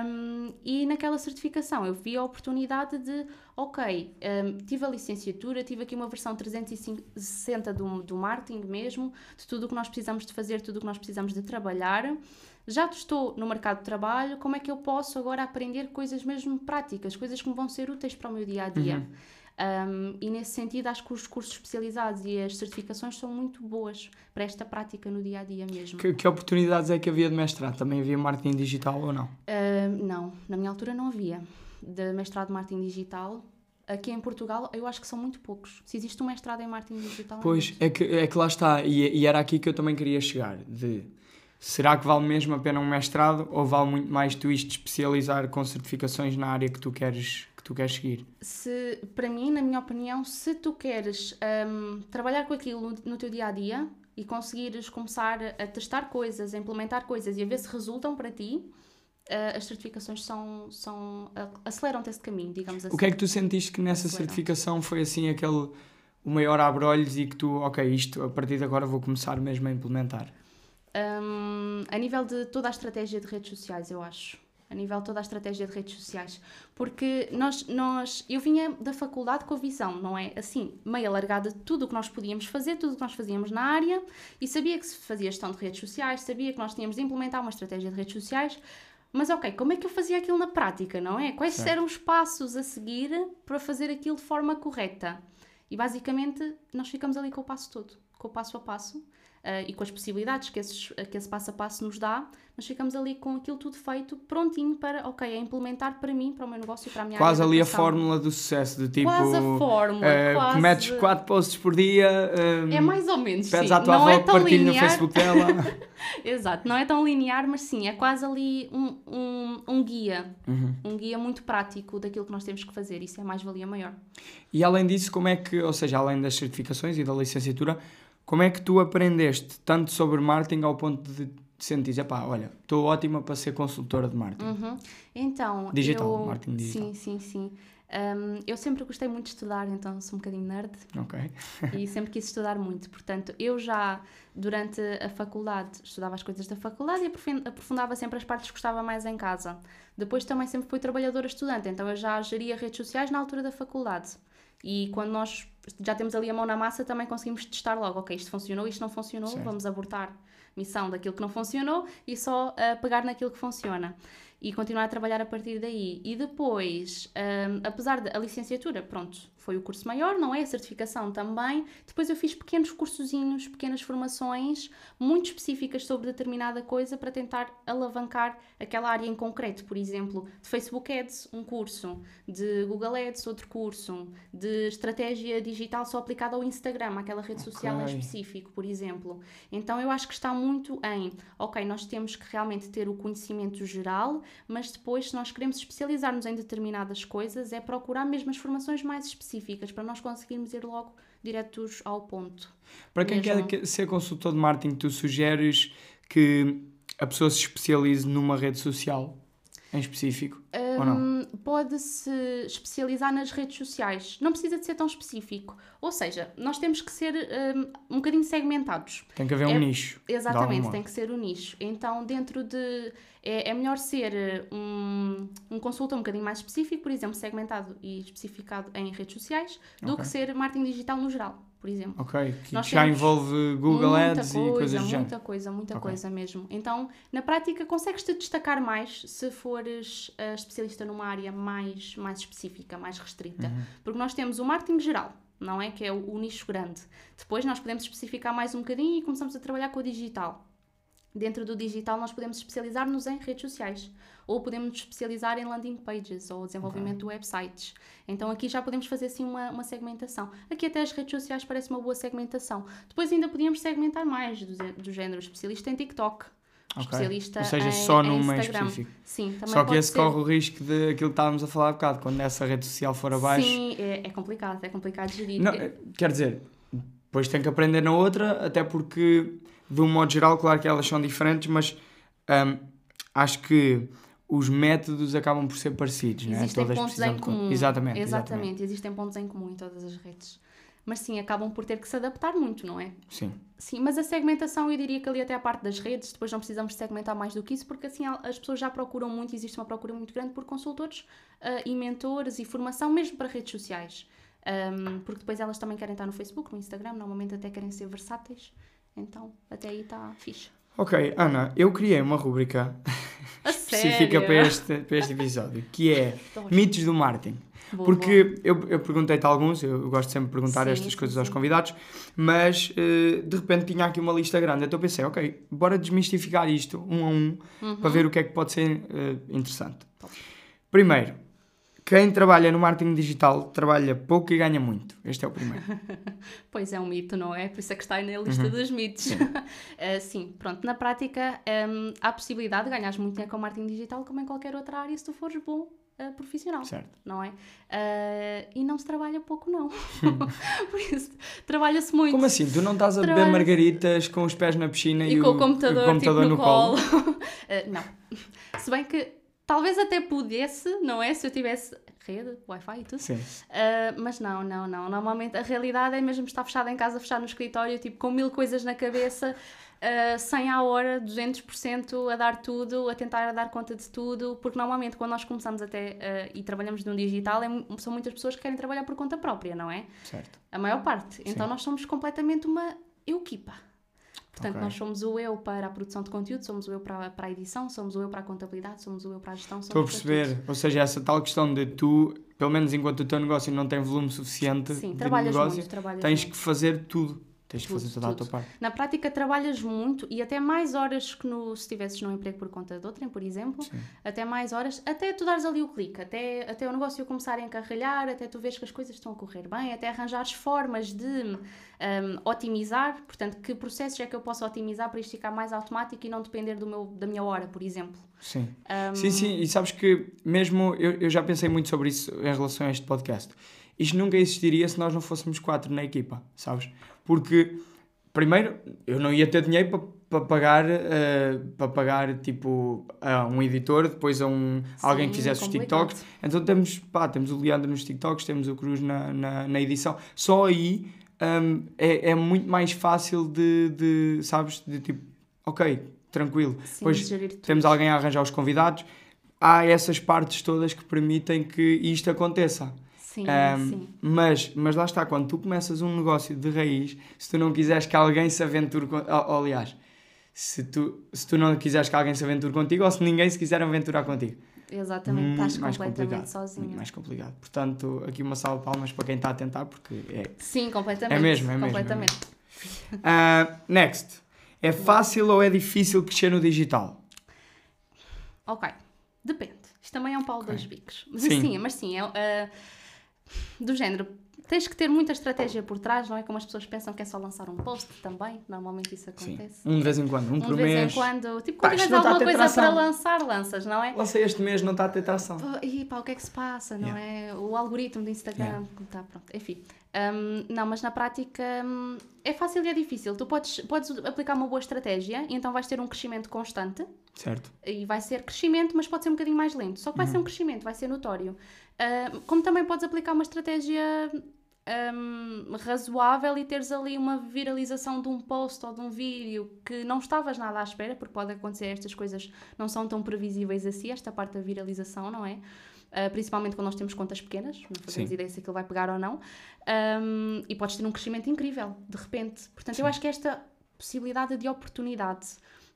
Um, e naquela certificação eu vi a oportunidade de, ok, um, tive a licenciatura, tive aqui uma versão 360 do, do marketing mesmo, de tudo o que nós precisamos de fazer, tudo o que nós precisamos de trabalhar. Já estou no mercado de trabalho, como é que eu posso agora aprender coisas mesmo práticas, coisas que me vão ser úteis para o meu dia a dia? Um, e nesse sentido, acho que os cursos especializados e as certificações são muito boas para esta prática no dia a dia mesmo. Que, que oportunidades é que havia de mestrado? Também havia marketing digital ou não? Uh, não, na minha altura não havia de mestrado de marketing digital. Aqui em Portugal, eu acho que são muito poucos. Se existe um mestrado em marketing digital. é Pois, muito. é que, é que lá está, e, e era aqui que eu também queria chegar, de será que vale mesmo a pena um mestrado ou vale muito mais tu isto especializar com certificações na área que tu queres, que tu queres seguir? se, para mim, na minha opinião, se tu queres um, trabalhar com aquilo no, teu dia a dia e conseguires começar a testar coisas, a implementar coisas e a ver se resultam para ti, uh, as certificações são, são aceleram-te esse caminho, digamos assim. O que é que tu sentiste que nessa certificação foi assim aquele o maior abrolhos e que tu, ok, isto a partir de agora vou começar mesmo a implementar? Um, a nível de toda a estratégia de redes sociais, eu acho. A nível toda a estratégia de redes sociais. Porque nós, nós, eu vinha da faculdade com a visão, não é? Assim, meio alargada de tudo o que nós podíamos fazer, tudo o que nós fazíamos na área, e sabia que se fazia gestão de redes sociais, sabia que nós tínhamos de implementar uma estratégia de redes sociais, mas ok, como é que eu fazia aquilo na prática, não é? Quais Certo. eram os passos a seguir para fazer aquilo de forma correta? E basicamente nós ficamos ali com o passo todo, com o passo a passo. Ah, e com as possibilidades que, esses, que esse passo a passo nos dá, nós ficamos ali com aquilo tudo feito, prontinho para, ok, é implementar para mim, para o meu negócio e para a minha Quase área de ali a fórmula do sucesso, do tipo. Quase a fórmula, eh, quase. Metes 4 posts por dia. eh, É mais ou menos, Pedes sim. à tua não avó é tão partilhe no linear. Facebook dela. Exato, não é tão linear, mas sim, é quase ali um, um, um guia. Uhum. Um guia muito prático daquilo que nós temos que fazer. Isso é mais valia maior. E além disso, como é que, ou seja, além das certificações e da licenciatura, como é que tu aprendeste tanto sobre marketing ao ponto de sentir, epá, olha, estou ótima para ser consultora de marketing. Uhum. Então, Digital, eu... marketing digital. Sim, sim, sim. Um, eu sempre gostei muito de estudar, então sou um bocadinho nerd Ok. e sempre quis estudar muito. Portanto, eu já durante a faculdade estudava as coisas da faculdade e aprofun- aprofundava sempre as partes que gostava mais em casa. Depois também sempre fui trabalhadora estudante, então eu já geria redes sociais na altura da faculdade. E quando nós já temos ali a mão na massa, também conseguimos testar logo, ok, isto funcionou, isto não funcionou, vamos abortar missão daquilo que não funcionou e só ah, pegar naquilo que funciona. E continuar a trabalhar a partir daí. E depois, hum, apesar da licenciatura, pronto, foi o curso maior, não é? A certificação também. Depois eu fiz pequenos cursozinhos, pequenas formações, muito específicas sobre determinada coisa para tentar alavancar aquela área em concreto. Por exemplo, de Facebook Ads, um curso, de Google Ads, outro curso, de estratégia digital só aplicada ao Instagram, aquela rede social em Ok. específico, por exemplo. Então eu acho que está muito em, ok, nós temos que realmente ter o conhecimento geral, mas depois, se nós queremos especializar-nos em determinadas coisas, é procurar mesmo as formações mais específicas para nós conseguirmos ir logo diretos ao ponto. Para quem Mesmo. quer que- ser consultor de marketing, tu sugeres que a pessoa se especialize numa rede social em específico? Ou não? Hum, Pode-se especializar nas redes sociais, não precisa de ser tão específico. Ou seja, nós temos que ser hum, um bocadinho segmentados. Tem que haver um É- nicho. Exatamente, tem que ser o nicho. Então, dentro de. É, é melhor ser um, um consultor um bocadinho mais específico, por exemplo, segmentado e especificado em redes sociais, do Ok. que ser marketing digital no geral, por exemplo. Ok, que Nós já envolve Google muita Ads coisa, e coisas do. Muita coisa, muita Ok. coisa mesmo. Então, na prática, consegues-te destacar mais se fores eh, especialista numa área mais, mais específica, mais restrita. Uhum. Porque nós temos o marketing geral, não é? Que é o, o nicho grande. Depois nós podemos especificar mais um bocadinho e começamos a trabalhar com o digital. Dentro do digital, nós podemos especializar-nos em redes sociais ou podemos nos especializar em landing pages ou desenvolvimento de websites. Então aqui já podemos fazer assim uma, uma segmentação. Aqui até as redes sociais parece uma boa segmentação. Depois ainda podíamos segmentar mais do, do género especialista em TikTok, Ok. especialista Ou seja, em, só em numa em Instagram. específico. Sim, também Só que esse ser. corre o risco de aquilo que estávamos a falar há bocado, quando essa rede social for abaixo. Sim, é, é complicado, é complicado de gerir. Não, eh, quer dizer, depois tem que aprender na outra, até porque, de um modo geral, claro que elas são diferentes, mas hum, acho que os métodos acabam por ser parecidos, não é? Existem Todas pontos em de- comum. Exatamente, exatamente. exatamente. Existem pontos em comum em todas as redes. Mas sim, acabam por ter que se adaptar muito, não é? Sim. Sim, mas a segmentação eu diria que ali até a parte das redes, depois não precisamos segmentar mais do que isso, porque assim as pessoas já procuram muito, existe uma procura muito grande por consultores ah, e mentores e formação mesmo para redes sociais. Ahm, porque depois elas também querem estar no Facebook, no Instagram, normalmente até querem ser versáteis. Então, até aí está fixe. Ok, Ana, eu criei uma rúbrica específica para este, para este episódio, que é mitos do marketing. Boa, Porque eu, eu perguntei-te alguns, eu gosto sempre de perguntar Sim, estas sim, coisas aos sim. convidados, mas eh, de repente tinha aqui uma lista grande, então pensei, ok, bora desmistificar isto um a um Uhum. para ver o que é que pode ser eh, interessante. Top. Primeiro, quem trabalha no marketing digital trabalha pouco e ganha muito. Este é o primeiro. Pois é um mito, não é? Por isso é que está aí na lista dos mitos. Ah, sim, pronto. Na prática, hum, há a possibilidade de ganhares muito dinheiro com marketing digital, como em qualquer outra área, se tu fores bom ah, profissional. certo. Não é? Ah, e não se trabalha pouco, não. Por isso, trabalha-se muito. Como assim? Tu não estás a beber margaritas com os pés na piscina e, E com o computador, computador tipo, no, no colo. Ah, não. Se bem que talvez até pudesse, não é? Se eu tivesse rede, Wi-Fi e tudo. Sim. Uh, mas não, não, não. Normalmente a realidade é mesmo estar fechado em casa, fechado no escritório, tipo com mil coisas na cabeça, uh, 100 à hora, 200% a dar tudo, a tentar dar conta de tudo, porque normalmente quando nós começamos até uh, e trabalhamos no digital, é são muitas pessoas que querem trabalhar por conta própria, não é? Certo. A maior parte. Então Sim. nós somos completamente uma equipa. Portanto, Ok. nós somos o eu para a produção de conteúdo, somos o eu para, para a edição, somos o eu para a contabilidade, somos o eu para a gestão. Estou a perceber. Ou seja, essa tal questão de tu, pelo menos enquanto o teu negócio não tem volume suficiente. Sim, de trabalhas negócio, muito, trabalhas tens muito. que fazer tudo. Tens que fazer toda a tua parte. Na prática trabalhas muito e até mais horas que no, se estivesses num emprego por conta de outrem, por exemplo, Sim. até mais horas, até tu dares ali o clique, até, até o negócio começar a encarrilhar, até tu vês que as coisas estão a correr bem, até arranjares formas de hum, otimizar, portanto, que processos é que eu posso otimizar para isto ficar mais automático e não depender do meu, da minha hora, por exemplo. Sim. Hum, Sim, sim, e sabes que mesmo eu, eu já pensei muito sobre isso em relação a este podcast. Isto nunca existiria se nós não fôssemos quatro na equipa, sabes? Porque, primeiro, eu não ia ter dinheiro para para pagar, eh, para pagar tipo a um editor, depois a um, alguém que Sim, fizesse os complicado. TikToks. Então temos, pá, temos o Leandro nos TikToks, temos o Cruz na, na, na edição. Só aí hum, é, é muito mais fácil de, de, sabes, de tipo, ok, tranquilo. Sim, Depois temos alguém a arranjar os convidados. Há essas partes todas que permitem que isto aconteça. Sim, Um, sim. Mas, mas lá está, quando tu começas um negócio de raiz, se tu não quiseres que alguém se aventure com... oh, aliás, se tu, se tu não quiseres que alguém se aventure contigo ou se ninguém se quiser aventurar contigo. Exatamente, estás mais completamente sozinho. Muito mais complicado. Portanto, aqui uma salva de palmas para quem está a tentar, porque é. Sim, completamente. É mesmo, é mesmo, é completamente. Ah, next. É fácil ou é difícil crescer no digital? Ok, depende. Isto também é um pau de Ok. dois bicos. Mas Sim. sim, mas sim, é, ah, do género. Tens que ter muita estratégia por trás, não é? Como as pessoas pensam que é só lançar um post também. Normalmente isso Sim. acontece. Um de vez em quando, um, Um por de vez mês. em quando. Tipo, Pá, quando tiveres alguma coisa para tração. lançar, lanças, não é? Lancei este mês, não está a ter tração. E pá, o que é que se passa, não Yeah. é? O algoritmo do Instagram, Yeah. tá, pronto, enfim. Hum, não, mas na prática hum, é fácil e é difícil. Tu podes, podes aplicar uma boa estratégia e então vais ter um crescimento constante Certo. e vai ser crescimento, mas pode ser um bocadinho mais lento. Só que vai Uhum. ser um crescimento, vai ser notório. Ah, como também podes aplicar uma estratégia hum, razoável e teres ali uma viralização de um post ou de um vídeo que não estavas nada à espera, porque pode acontecer estas coisas não são tão previsíveis assim, esta parte da viralização, não é? Ah, principalmente quando nós temos contas pequenas, não fazemos Sim. ideia se aquilo vai pegar ou não, Hum, e podes ter um crescimento incrível, de repente. Portanto, eu acho que esta possibilidade de oportunidade,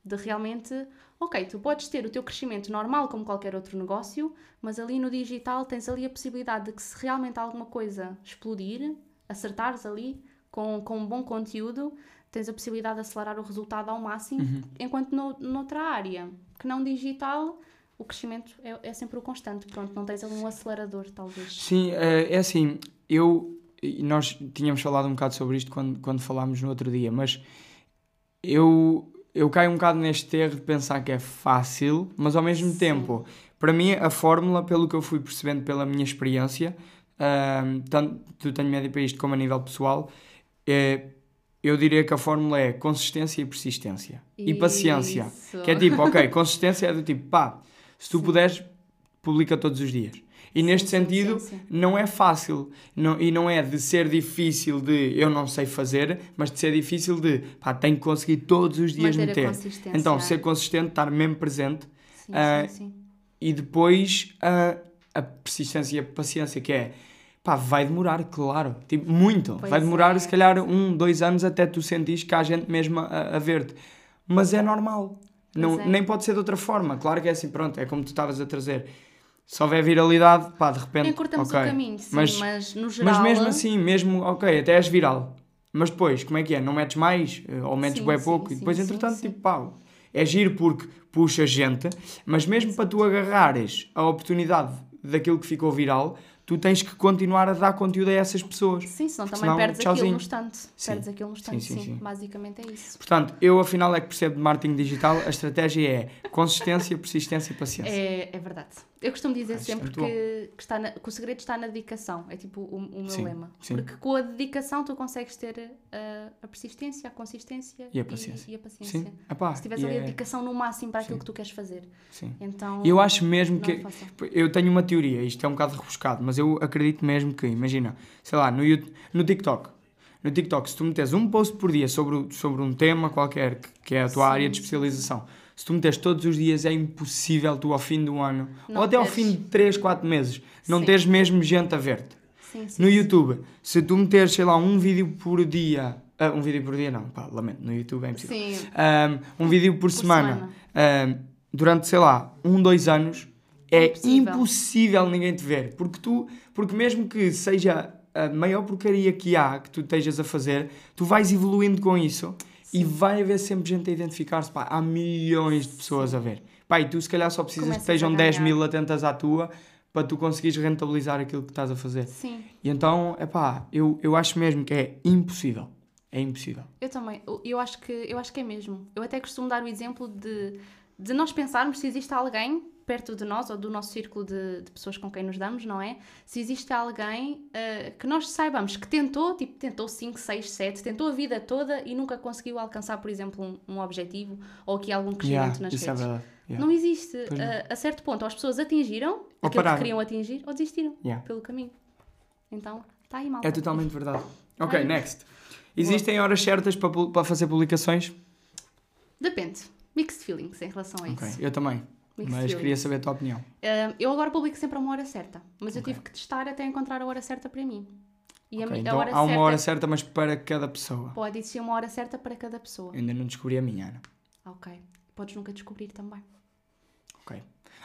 de realmente, ok, tu podes ter o teu crescimento normal como qualquer outro negócio, mas ali no digital tens ali a possibilidade de que se realmente alguma coisa explodir, acertares ali com, com um bom conteúdo, tens a possibilidade de acelerar o resultado ao máximo, Uhum. enquanto no, noutra área que não digital, o crescimento é, é sempre o constante. Pronto, não tens ali um acelerador, talvez. Sim, é é assim, eu nós tínhamos falado um bocado sobre isto quando, quando falámos no outro dia, mas eu, eu caio um bocado neste erro de pensar que é fácil, mas ao mesmo Sim. tempo, para mim, a fórmula, pelo que eu fui percebendo pela minha experiência, ahm, tanto tenho média para isto como a nível pessoal, é, eu diria que a fórmula é consistência e persistência. E paciência. Isso. Que é tipo, ok, consistência é do tipo, pá, se tu Sim. puderes, publica todos os dias. E neste sentido, sim, sim. não é fácil. Não, e não é de ser difícil de eu não sei fazer, mas de ser difícil de, pá, tenho que conseguir todos os dias Manter meter. consistência. Então, ser consistente, estar mesmo presente Sim, ah, sim, sim. e depois a, a persistência e a paciência, que é pá, vai demorar, claro, tipo, muito. Pois vai demorar, é. se calhar, um, dois anos até tu sentires que há gente mesmo a, a ver-te. Mas é normal. Não, é. Nem pode ser de outra forma. Claro que é assim, pronto, é como tu estavas a trazer. Se houver viralidade, pá, de repente. Encurtamos ok. o caminho, sim, Mas- mas, no geral... Mas mesmo assim, mesmo, ok, até és viral. Mas depois, como é que é? Não metes mais? eh, Ou metes Sim, bem sim, pouco? e sim, depois, sim, entretanto, tipo, pá, é giro porque puxa gente, mas mesmo para tu agarrares a oportunidade daquilo que ficou viral, tu tens que continuar a dar conteúdo a essas pessoas. Sim, senão também senão, perdes tchauzinho. aquilo no instante. Sim. Perdes aquilo no instante, Sim, sim, sim, sim. Basicamente é isso. Portanto, eu afinal é que percebo de marketing digital, a estratégia é consistência, persistência e paciência. É, é verdade. Eu costumo dizer é sempre que, que, está na- que o segredo está na dedicação. É tipo o, o meu Sim, lema. sim. Porque com a dedicação tu consegues ter a, a persistência, a consistência E a paciência. E, a paciência. Sim, Epá, Se tiveres e a é- dedicação no máximo para aquilo que tu queres fazer. sim. Então. E eu acho mesmo que. é fácil. Eu tenho uma teoria, isto é um bocado rebuscado, mas eu acredito mesmo que, imagina, sei lá, no, no TikTok. No TikTok, se tu meteres um post por dia sobre, sobre um tema qualquer, que, que é a tua área de especialização, se tu meteres todos os dias, é impossível tu ao fim do ano, Não ou até ao teres. fim de 3, 4 meses, não Sim. teres mesmo gente a ver-te. No. YouTube, se tu meteres, sei lá, um vídeo por dia, ah, um vídeo por dia não, pá, lamento, no YouTube é impossível. Sim. Um, um vídeo por, Por semana, um, durante, sei lá, um, dois anos, é Impossível. impossível ninguém te ver. Porque tu, porque mesmo que seja a maior porcaria que há, que tu estejas a fazer, tu vais evoluindo com isso e vai haver sempre gente a identificar-se. Pá, há milhões de pessoas a ver. Pá, e tu se calhar só precisas Começas que estejam a 10 ganhar. mil atentas à tua para tu conseguires rentabilizar aquilo que estás a fazer. Sim, E então, é pá, eu, eu acho mesmo que é impossível. É impossível. eu também. Eu- Eu acho que, eu acho que é mesmo. Eu até costumo dar o exemplo de, de nós pensarmos se existe alguém perto de nós ou do nosso círculo de, de pessoas com quem nos damos, não é? Se existe alguém eh, que nós saibamos que tentou, tipo, tentou 5, 6, 7, tentou a vida toda e nunca conseguiu alcançar, por exemplo, um, um objetivo ou aqui algum crescimento Yeah, nas isso é redes. verdade. Yeah. Não existe. Não. A, certo ponto, ou as pessoas atingiram Ou aquilo que pararam. queriam atingir ou desistiram Yeah. pelo caminho. Então, está aí mal. É totalmente verdade. Ok, Ai. next. Existem horas certas para, para fazer publicações? Depende. Mixed feelings em relação a Ok, isso. eu também. Mixed Mas feelings. queria saber a tua opinião. Ah, eu agora publico sempre a uma hora certa, mas eu Ok. tive que testar até encontrar a hora certa para mim. E a, Ok, mi- a então hora há uma certa hora certa, mas para cada pessoa. pode existir uma hora certa para cada pessoa. Ainda não descobri a minha, Ana. Ok. Podes nunca descobrir também. Ok.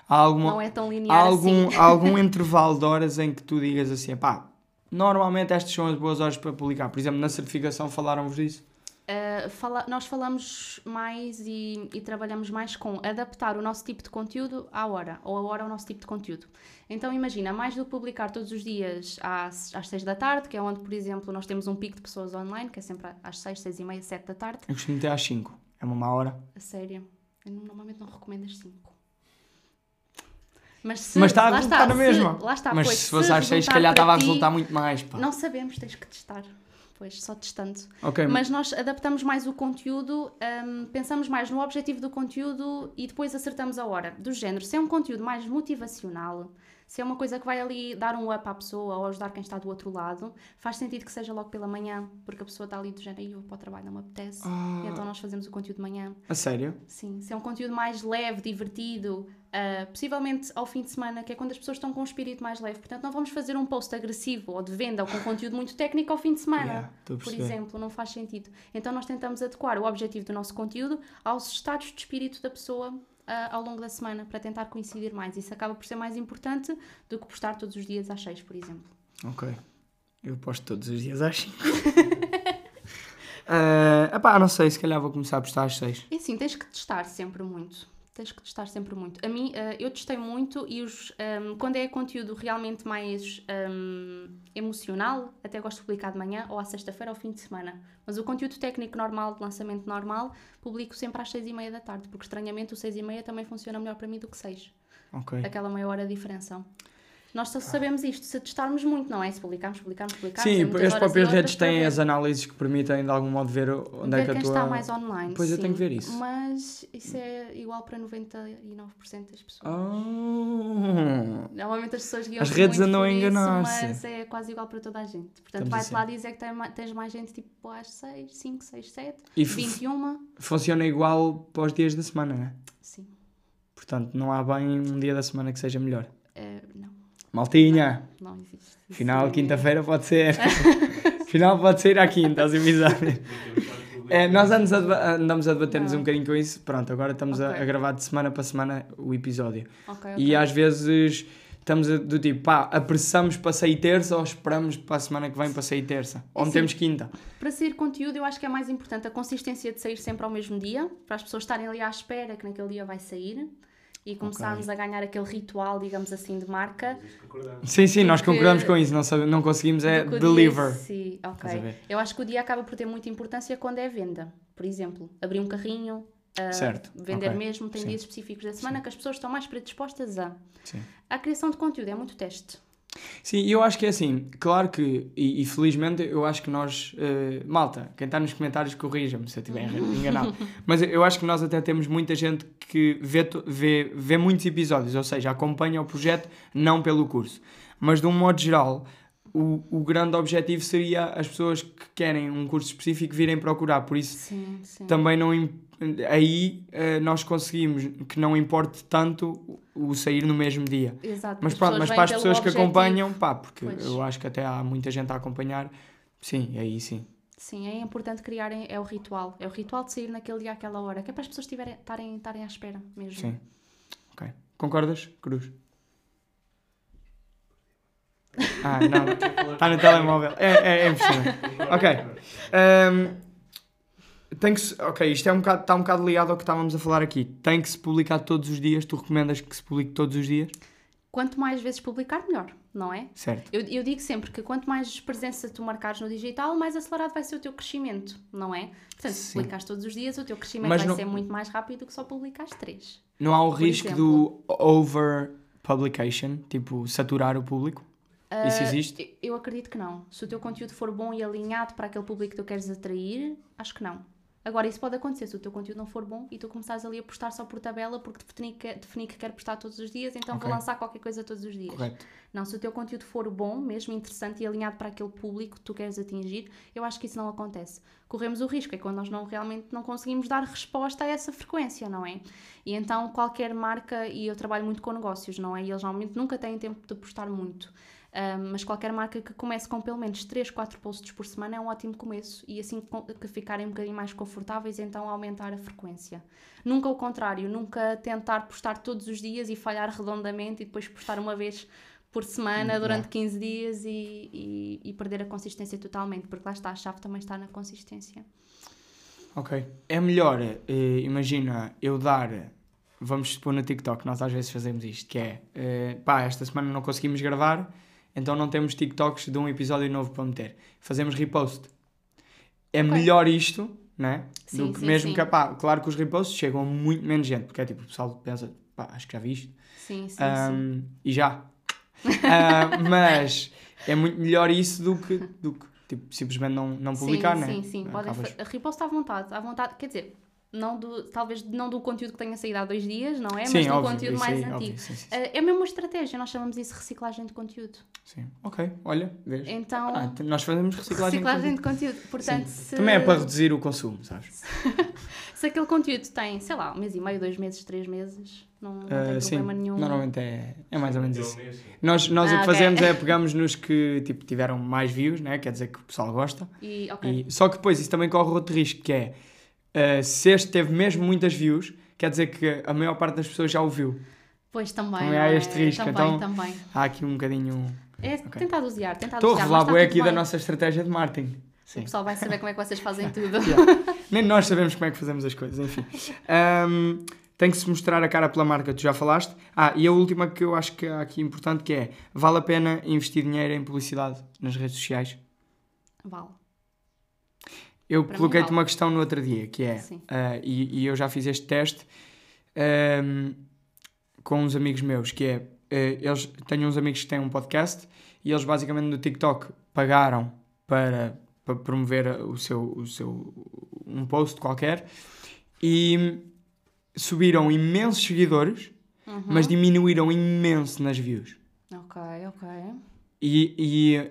Há, alguma, Não é tão há linear algum, assim. há algum intervalo de horas em que tu digas assim, pá, normalmente estas são as boas horas para publicar. Por exemplo, na certificação falaram-vos disso? Uh, fala- nós falamos mais e, e trabalhamos mais com adaptar o nosso tipo de conteúdo à hora, ou a hora ao nosso tipo de conteúdo. Então imagina, mais do que publicar todos os dias às, às 6 da tarde, que é onde, por exemplo, nós temos um pico de pessoas online, que é sempre às 6, 6 e meia, 7 da tarde. Eu costumo ter às 5. É uma má hora. A sério, eu normalmente não recomendo as 5. Mas, se, Mas está a resultar na se- mesma. Lá está, mas pois, se fosse às 6, se calhar estava a resultar muito mais, pá. Não sabemos, tens que testar. Pois, só testando. Ok, Mas nós adaptamos mais o conteúdo, hum, pensamos mais no objetivo do conteúdo e depois acertamos a hora. Do género, se é um conteúdo mais motivacional, se é uma coisa que vai ali dar um up à pessoa ou ajudar quem está do outro lado, faz sentido que seja logo pela manhã, porque a pessoa está ali do género, "Ih, eu vou para o trabalho, não me apetece. Ah. E então nós fazemos o conteúdo de manhã. a sério? Sim, se é um conteúdo mais leve, divertido, ah, possivelmente ao fim de semana, que é quando as pessoas estão com um espírito mais leve. Portanto, não vamos fazer um post agressivo ou de venda ou com conteúdo muito técnico ao fim de semana. Yeah, por exemplo, não faz sentido. Então, nós tentamos adequar o objetivo do nosso conteúdo aos estados de espírito da pessoa ah, ao longo da semana, para tentar coincidir mais. Isso acaba por ser mais importante do que postar todos os dias às 6, por exemplo. Ok. Eu posto todos os dias às 5. uh, epá, não sei, se calhar vou começar a postar às 6. É assim, tens que testar sempre muito. Tens que testar sempre muito. A mim, eh, eu testei muito e os, ehm, quando é conteúdo realmente mais ehm, emocional, até gosto de publicar de manhã ou à sexta-feira ou ao fim de semana. Mas o conteúdo técnico normal, de lançamento normal, publico sempre às seis e meia da tarde, porque estranhamente o seis e meia também funciona melhor para mim do que seis. Ok. Aquela meia hora de diferença. Nós só sabemos isto se testarmos muito, não é? Se publicarmos, publicarmos, publicarmos. Sim, é as próprias redes têm as análises que permitem de algum modo ver onde ver é que a tua. está mais online. Pois, eu sim. tenho que ver isso. Mas isso é igual para 99% das pessoas. Oh. Normalmente as pessoas guiam As redes andam a enganar-se. Mas é quase igual para toda a gente. Portanto, vai-te assim. lá dizer que tens mais gente tipo às 6, 5, 6, 7, E f- 21. Funciona igual para os dias da semana, né? Sim. Portanto, não há bem um dia da semana que seja melhor. Não, Maltinha, não existe. Isso final é- quinta-feira pode ser. final pode ser à quinta, aos episódios. É, nós andamos a, andamos a debater-nos Não. um bocadinho com isso. Pronto, agora estamos a, Ok. a gravar de semana para semana o episódio. Ok, E ok. às vezes estamos a- do tipo, pá, apressamos para sair terça ou esperamos para a semana que vem para sair terça. Ou Assim, metemos quinta. Para sair conteúdo, eu acho que é mais importante a consistência de sair sempre ao mesmo dia, para as pessoas estarem ali à espera que naquele dia vai sair e começarmos a ganhar aquele ritual, digamos assim, de marca. Sim, sim, nós concordamos com isso. Não, sabe- não conseguimos é deliver. em si. Estás a ok. Eu acho que o dia acaba por ter muita importância quando é venda. Por exemplo, abrir um carrinho, Certo, vender ok. mesmo, tem Sim. dias específicos da semana que as pessoas estão mais predispostas a. Sim. A criação de conteúdo é muito teste. Sim, eu acho que é assim, claro que, e, e felizmente eu acho que nós, eh, malta, quem está nos comentários corrija-me se eu estiver enganado, mas eu acho que nós até temos muita gente que vê, vê, vê muitos episódios, ou seja, acompanha o projeto não pelo curso, mas de um modo geral, o, o grande objetivo seria as pessoas que querem um curso específico virem procurar, por isso Sim, sim. também não im- aí eh, nós conseguimos que não importe tanto o- sair no mesmo dia. Exato. Mas as pronto, mas para as pessoas que objetivo. acompanham, pá, porque Pois. eu acho que até há muita gente a acompanhar, sim, aí sim. Sim, é importante criarem, é o ritual. É o ritual de sair naquele dia àquela hora, que é para as pessoas tiverem- estarem à espera mesmo. Sim. Ok. Concordas, Cruz? Ah, não. Está no telemóvel. É, é, é impressionante. Ok. Ahm, tem que se, ok, isto é um bocado, está um bocado ligado ao que estávamos a falar aqui. Tem que se publicar todos os dias. Tu recomendas que se publique todos os dias? Quanto mais vezes publicar, melhor, não é? Certo. Eu, eu digo sempre que quanto mais presença tu marcares no digital, mais acelerado vai ser o teu crescimento, não é? Portanto, se Sim. publicares todos os dias, o teu crescimento Mas vai não- ser muito mais rápido do que só publicares três. Não há o Por risco exemplo. do over publication, tipo saturar o público? Isso Ah, existe? Eu acredito que não. Se o teu conteúdo for bom e alinhado para aquele público que tu queres atrair, acho que não. Agora, isso pode acontecer se o teu conteúdo não for bom e tu começares ali a postar só por tabela porque defini que, defini que quer postar todos os dias, então Ok. vou lançar qualquer coisa todos os dias. Correto. Não, se o teu conteúdo for bom, mesmo interessante e alinhado para aquele público que tu queres atingir, eu acho que isso não acontece. Corremos o risco, é quando nós não realmente não conseguimos dar resposta a essa frequência, não é? E então qualquer marca, e eu trabalho muito com negócios, não é? E eles normalmente nunca têm tempo de postar muito. Ahm, mas qualquer marca que comece com pelo menos 3, 4 posts por semana é um ótimo começo e assim que ficarem um bocadinho mais confortáveis, então aumentar a frequência. Nunca o contrário, nunca tentar postar todos os dias e falhar redondamente e depois postar uma vez por semana Hum, durante yeah. 15 dias e, e- e perder a consistência totalmente, porque lá está, a chave também está na consistência. Ok. É melhor, eh, imagina, eu dar, vamos supor no TikTok, nós às vezes fazemos isto, que é, eh, pá, esta semana não conseguimos gravar, então não temos TikToks de um episódio novo para meter. Fazemos repost. É Ok. melhor isto, né? Sim, do que sim, mesmo sim. que, pá, claro que os reposts chegam a muito menos gente, porque é tipo, o pessoal pensa, pá, acho que já vi isto. Sim, sim, sim. Ahm, e já. Ah, mas é muito melhor isso do que, do que tipo, simplesmente não, não publicar, sim, né? Sim, sim, podem Acabas- fa- repost à vontade, à vontade, quer dizer, não do, talvez não do conteúdo que tenha saído há dois dias, não é? Sim, Mas do óbvio, conteúdo mais antigo. óbvio, sim, sim, sim. Eh, É mesmo uma estratégia, nós chamamos isso de reciclagem de conteúdo. Sim. Ok, olha, vês? Então, Ah, t- nós fazemos reciclagem, reciclagem de de conteúdo. conteúdo. Portanto, Sim. se, Também é para reduzir o consumo, sabes? se aquele conteúdo tem, sei lá, um mês e meio, dois meses, três meses, não, não Ah, tem sim, problema nenhum. normalmente é, é mais ou menos isso. Nós, nós Ah, o que ok. fazemos é pegamos nos que tipo, tiveram mais views, né? quer dizer que o pessoal gosta. E, ok. E, só que depois isso também corre outro risco, que é ah, se este teve mesmo muitas views, quer dizer que a maior parte das pessoas já o viu. Pois também. Também há é? este risco, Também, então- também. Há aqui um bocadinho. É tentar dosear, tentar Estou a revelar tudo aqui da bem. nossa estratégia de marketing. O Sim. pessoal vai saber como é que vocês fazem tudo. Nem nós sabemos como é que fazemos as coisas, enfim. Ahm, tem que se mostrar a cara pela marca, tu já falaste. Ah, e a última que eu acho que é aqui importante que é, vale a pena investir dinheiro em publicidade nas redes sociais? Vale. Eu coloquei-te uma questão no outro dia, que é, ah, e, e eu já fiz este teste ahm, com uns amigos meus, que é, eh, eles, tenho uns amigos que têm um podcast e eles basicamente no TikTok pagaram para, para promover o seu, o seu um post qualquer e subiram imensos seguidores, Uhum. mas diminuíram imenso nas views. Ok, ok. E,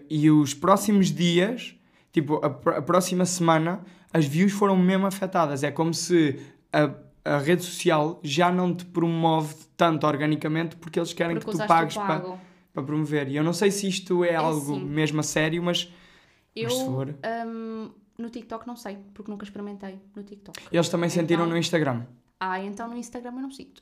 e, e os próximos dias, tipo, a, pr- a próxima semana, as views foram mesmo afetadas. É como se a, a rede social já não te promove tanto organicamente porque eles querem Porque que tu pagues para para promover. E eu não sei se isto é, algo assim. mesmo a sério, mas Eu, Mas hum, no TikTok não sei, porque nunca experimentei no TikTok. eles também sentiram Então- no Instagram. Ah, então no Instagram eu não sinto.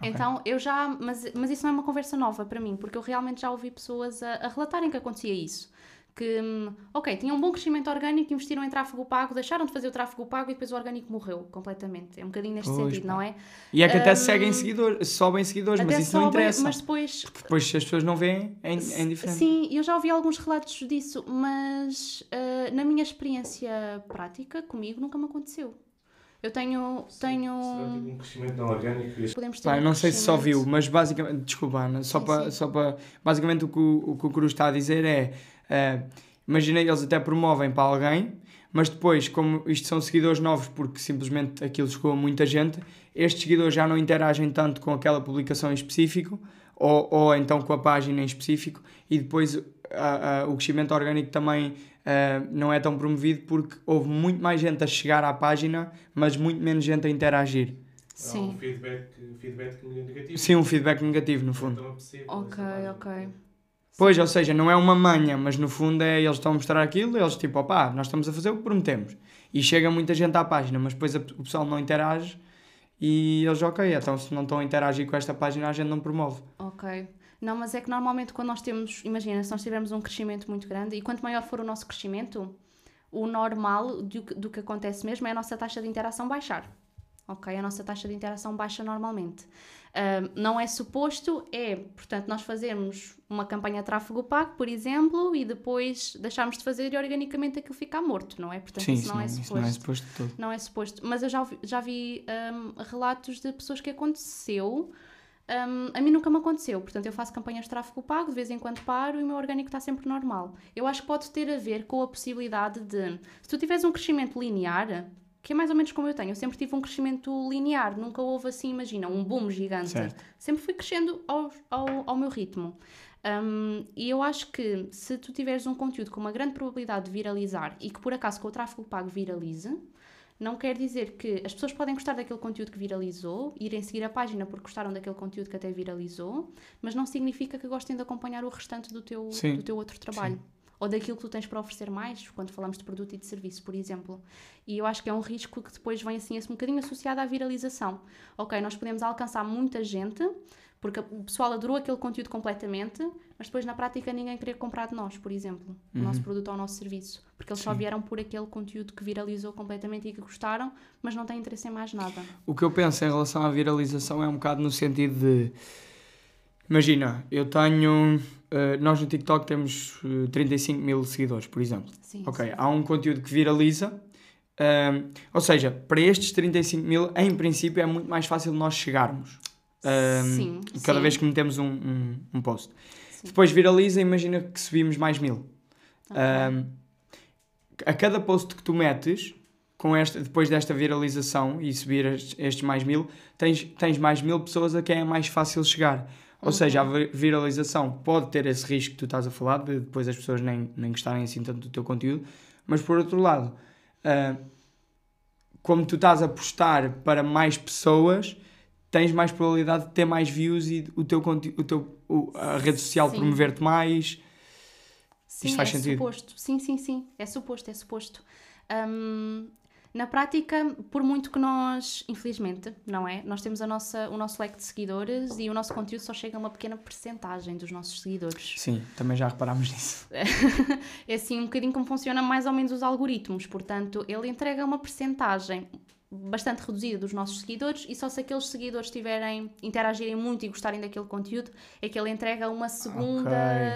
Então eu já. Mas, mas isso não é uma conversa nova para mim, porque eu realmente já ouvi pessoas a, a relatarem que acontecia isso. Que, hum, ok, tinham um bom crescimento orgânico, investiram em tráfego pago, deixaram de fazer o tráfego pago e depois o orgânico morreu completamente. É um bocadinho neste Pois, sentido, pá. não é? E é que até Hum, seguem seguidores, sobem seguidores, mas isso não sobem, interessa. Mas depois Porque depois se as pessoas não veem, é, in- é indiferente. Sim, eu já ouvi alguns relatos disso, mas ah, na minha experiência prática, comigo nunca me aconteceu. Eu tenho. tenho... Será tipo um crescimento não orgânico Podemos ter Pá, um não sei se só viu, mas basicamente, desculpa Ana, só Sim, para, sim. só para, basicamente o que o, o que o Cruz está a dizer é, eh, imagina eles até promovem para alguém, mas depois, como isto são seguidores novos, porque simplesmente aquilo chegou a muita gente, estes seguidores já não interagem tanto com aquela publicação em específico, ou, ou então com a página em específico, e depois a- a- o crescimento orgânico também eh, não é tão promovido porque houve muito mais gente a chegar à página, mas muito menos gente a interagir. Há um Sim. feedback, feedback negativo. Sim, um feedback negativo no fundo. Então é possível Ok, ok. Pois, ou seja, não é uma manha, mas no fundo é eles estão a mostrar aquilo, eles tipo, opá, nós estamos a fazer o que prometemos. E chega muita gente à página, mas depois a- o pessoal não interage e eles, ok, então se não estão a interagir com esta página, a gente não promove. Ok. Não, mas é que normalmente quando nós temos, imagina, se nós tivermos um crescimento muito grande e quanto maior for o nosso crescimento, o normal do do que acontece mesmo é a nossa taxa de interação baixar. Ok? A nossa taxa de interação baixa normalmente. Não é suposto, é, portanto, nós fazermos uma campanha de tráfego pago, por exemplo, e depois deixarmos de fazer e organicamente aquilo ficar morto, não é? Portanto, Sim, isso não, é isso suposto. não é suposto todo. Não é suposto. Mas eu já, já vi hum, relatos de pessoas que aconteceu. Hum, a mim nunca me aconteceu. Portanto, eu faço campanhas de tráfego pago, de vez em quando paro e o meu orgânico está sempre normal. Eu acho que pode ter a ver com a possibilidade de. Se tu tiveres um crescimento linear, que é mais ou menos como eu tenho, eu sempre tive um crescimento linear. Nunca houve assim, imagina, um boom gigante. Certo. Sempre fui crescendo ao, ao, ao meu ritmo. Um, e eu acho que se tu tiveres um conteúdo com uma grande probabilidade de viralizar e que por acaso com o tráfego pago viralize, não quer dizer que as pessoas podem gostar daquele conteúdo que viralizou, irem seguir a página porque gostaram daquele conteúdo que até viralizou, mas não significa que gostem de acompanhar o restante do teu, Sim, do teu outro trabalho. Ou daquilo que tu tens para oferecer mais, quando falamos de produto e de serviço, por exemplo. E eu acho que é um risco que depois vem assim, um bocadinho associado à viralização. Ok, nós podemos alcançar muita gente, porque o pessoal adorou aquele conteúdo completamente, mas depois na prática ninguém queria comprar de nós, por exemplo, o nosso produto ou o nosso serviço. Porque eles só Sim. vieram por aquele conteúdo que viralizou completamente e que gostaram, mas não têm interesse em mais nada. O que eu penso em relação à viralização é um bocado no sentido de. Imagina, eu tenho. eh, nós no TikTok temos eh, 35 mil seguidores, por exemplo. Sim, Ok, sim. há um conteúdo que viraliza. ehm, ou seja, para estes 35 mil, em princípio, é muito mais fácil nós chegarmos. ehm, Sim, cada sim. vez que metemos um, um, um post. Depois viraliza, imagina que subimos mais mil. Ok. Um, a cada post que tu metes, com esta, depois desta viralização e subir estes, estes mais mil, tens, tens mais mil pessoas a quem é mais fácil chegar. Ou Uhum. seja, a vi- viralização pode ter esse risco que tu estás a falar, de depois as pessoas nem, nem gostarem assim tanto do teu conteúdo, mas por outro lado, ah, como tu estás a postar para mais pessoas, tens mais probabilidade de ter mais views e o teu, o teu, o- a rede social promover-te mais. Sim, Isto faz é sentido. suposto. Sim, sim, sim. É suposto, é suposto. Hum, na prática, por muito que nós, infelizmente, não é? Nós temos a nossa, o nosso leque de seguidores e o nosso conteúdo só chega a uma pequena percentagem dos nossos seguidores. Sim, também já reparámos nisso. É assim um bocadinho como funciona mais ou menos os algoritmos. Portanto, ele entrega uma percentagem bastante reduzida dos nossos seguidores e só se aqueles seguidores tiverem, interagirem muito e gostarem daquele conteúdo é que ele entrega uma segunda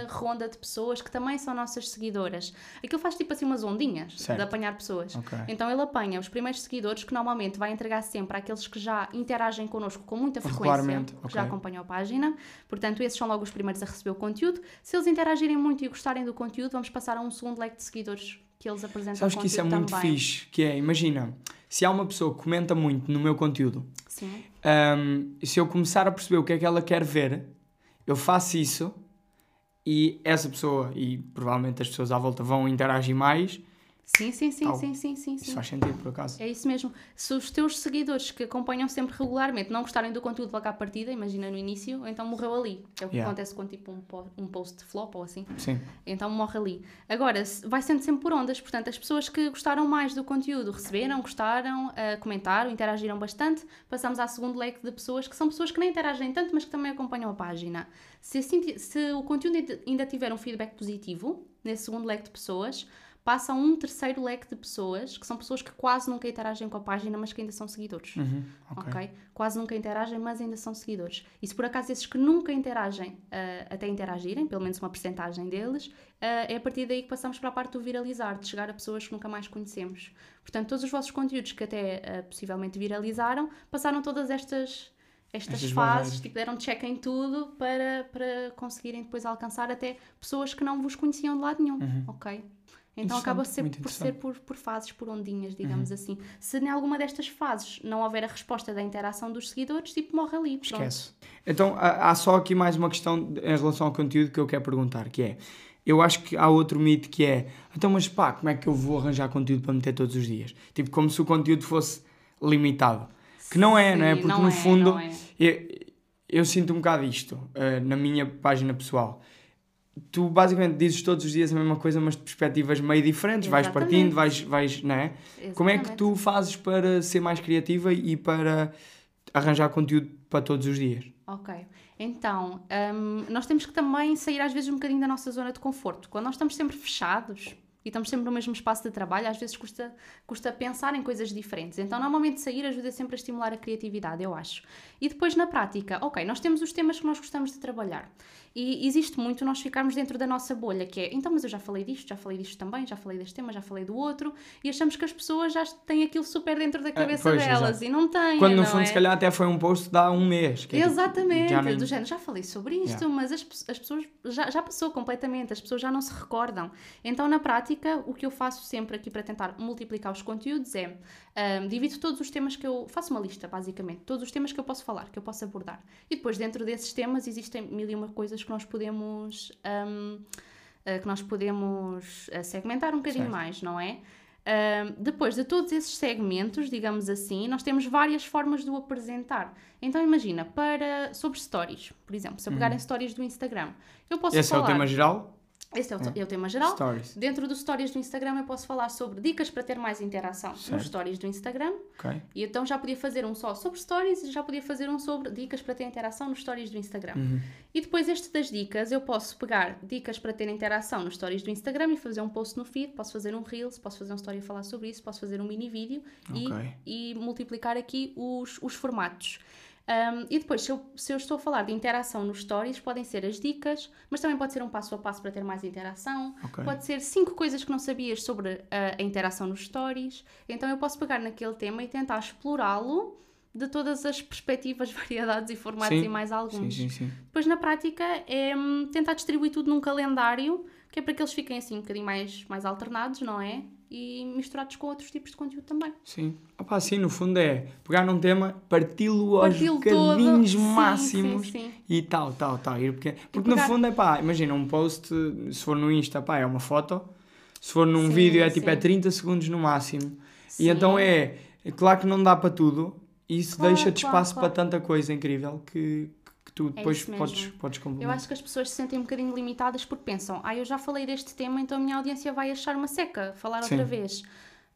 Ok. ronda de pessoas que também são nossas seguidoras. Aquilo faz tipo assim umas ondinhas Certo. de apanhar pessoas. Ok. Então ele apanha os primeiros seguidores que normalmente vai entregar sempre àqueles que já interagem connosco com muita frequência, Regularmente, que já acompanham a página. Portanto, esses são logo os primeiros a receber o conteúdo. Se eles interagirem muito e gostarem do conteúdo, vamos passar a um segundo leque de seguidores que eles apresentam Sabes que isso é muito também. fixe, que é, imagina, se há uma pessoa que comenta muito no meu conteúdo, hum, se eu começar a perceber o que é que ela quer ver, eu faço isso e essa pessoa, e provavelmente as pessoas à volta vão interagir mais, Sim, sim, sim, Tal. sim, sim, sim, isso sim. faz sentido por acaso. É isso mesmo. Se os teus seguidores que acompanham sempre regularmente não gostarem do conteúdo logo à partida, imagina no início, então morreu ali. É o que Yeah. acontece com tipo um, um post flop ou assim. Sim, Então morre ali. Agora, vai sendo sempre por ondas. Portanto, as pessoas que gostaram mais do conteúdo receberam, gostaram, ah, comentaram, interagiram bastante. Passamos ao segundo leque de pessoas que são pessoas que nem interagem tanto, mas que também acompanham a página. Se, assim se o conteúdo ainda- ainda tiver um feedback positivo, nesse segundo leque de pessoas, passa a um terceiro leque de pessoas, que são pessoas que quase nunca interagem com a página, mas que ainda são seguidores. Uhum, ok. Ok? Quase nunca interagem, mas ainda são seguidores. E se por acaso esses que nunca interagem, ah, até interagirem, pelo menos uma porcentagem deles, ah, é a partir daí que passamos para a parte do viralizar, de chegar a pessoas que nunca mais conhecemos. Portanto, todos os vossos conteúdos que até ah, possivelmente viralizaram, passaram todas estas. Estas, Estas fases, tipo, deram check em tudo para, para conseguirem depois alcançar até pessoas que não vos conheciam de lado nenhum, ok? Então acaba ser por ser por, por fases, por ondinhas, digamos assim. Se em alguma destas fases não houver a resposta da interação dos seguidores, tipo, morre ali. Pronto. Esquece. Então, há só aqui mais uma questão em relação ao conteúdo que eu quero perguntar, que é, eu acho que há outro mito que é, então, mas pá, como é que eu vou arranjar conteúdo para meter todos os dias? Tipo, como se o conteúdo fosse limitado. Que não é, não é? Sim, Porque no é, fundo, é. eu, eu sinto um bocado isto eh, na minha página pessoal. Tu basicamente dizes todos os dias a mesma coisa, mas de perspectivas meio diferentes, vais Exatamente. partindo, vais, vais, não é? Como é que tu fazes para ser mais criativa e para arranjar conteúdo para todos os dias? Ok. Então, hum, nós temos que também sair às vezes um bocadinho da nossa zona de conforto. Quando nós estamos sempre fechados e estamos sempre no mesmo espaço de trabalho, às vezes custa, custa pensar em coisas diferentes. Então, normalmente sair ajuda sempre a estimular a criatividade, eu acho. E depois na prática, ok, nós temos os temas que nós gostamos de trabalhar. E existe muito nós ficarmos dentro da nossa bolha, que é, então, mas eu já falei disto, já falei disto também, já falei deste tema, já falei do outro, e achamos que as pessoas já têm aquilo super dentro da cabeça pois, delas exato. e não têm. Quando no não fundo, é? se calhar, até foi um post de há um mês. que é tipo, Exatamente, já nem- do género, já falei sobre isto, Yeah. mas as, as pessoas já, já passou completamente, as pessoas já não se recordam. Então, na prática, o que eu faço sempre aqui para tentar multiplicar os conteúdos é ahm, divido todos os temas que eu faço uma lista, basicamente, todos os temas que eu posso falar, que eu posso abordar. E depois, dentro desses temas, existem mil e uma coisas que nós podemos. ahm, ah, que nós podemos ah, segmentar um bocadinho Certo. mais, não é? Depois de todos esses segmentos, digamos assim, nós temos várias formas de o apresentar. Então imagina, para sobre stories, por exemplo, se eu pegar em stories do Instagram, eu posso Uhum. Esse é o falar. tema geral? Esse é o, é o tema geral. Stories. Dentro dos stories do Instagram eu posso falar sobre dicas para ter mais interação Certo. nos stories do Instagram. Ok. E então já podia fazer um só sobre stories e já podia fazer um sobre dicas para ter interação nos stories do Instagram. Uhum. E depois este das dicas, eu posso pegar dicas para ter interação nos stories do Instagram e fazer um post no feed, posso fazer um Reels, posso fazer uma story a falar sobre isso, posso fazer um mini vídeo e, Ok. e multiplicar aqui os, os formatos. Um, e depois, se eu, se eu estou a falar de interação nos stories, podem ser as dicas, mas também pode ser um passo a passo para ter mais interação. Ok. Pode ser cinco coisas que não sabias sobre a, a interação nos stories. Então eu posso pegar naquele tema e tentar explorá-lo de todas as perspectivas, variedades e formatos Sim. e mais alguns. sim, sim. Depois, na prática, é hum, tentar distribuir tudo num calendário, que é para que eles fiquem assim um bocadinho mais, mais alternados, não é? E misturados com outros tipos de conteúdo também. Sim. Opa, sim, no fundo é pegar num tema, parti-lo aos bocadinhos todo. Sim, máximos sim, sim. e tal, tal, tal. Ir porque porque no pegar- fundo é pá, imagina um post, se for no Insta, pá, é uma foto, se for num vídeo é tipo é sim. 30 segundos no máximo. E então é, é claro que não dá para tudo, e isso Claro, deixa de claro, espaço claro. para tanta coisa incrível que, que tu depois isso podes, podes Eu complementar. acho que as pessoas se sentem um bocadinho limitadas porque pensam, ah, eu já falei deste tema, então a minha audiência vai achar uma seca falar outra Sim. vez.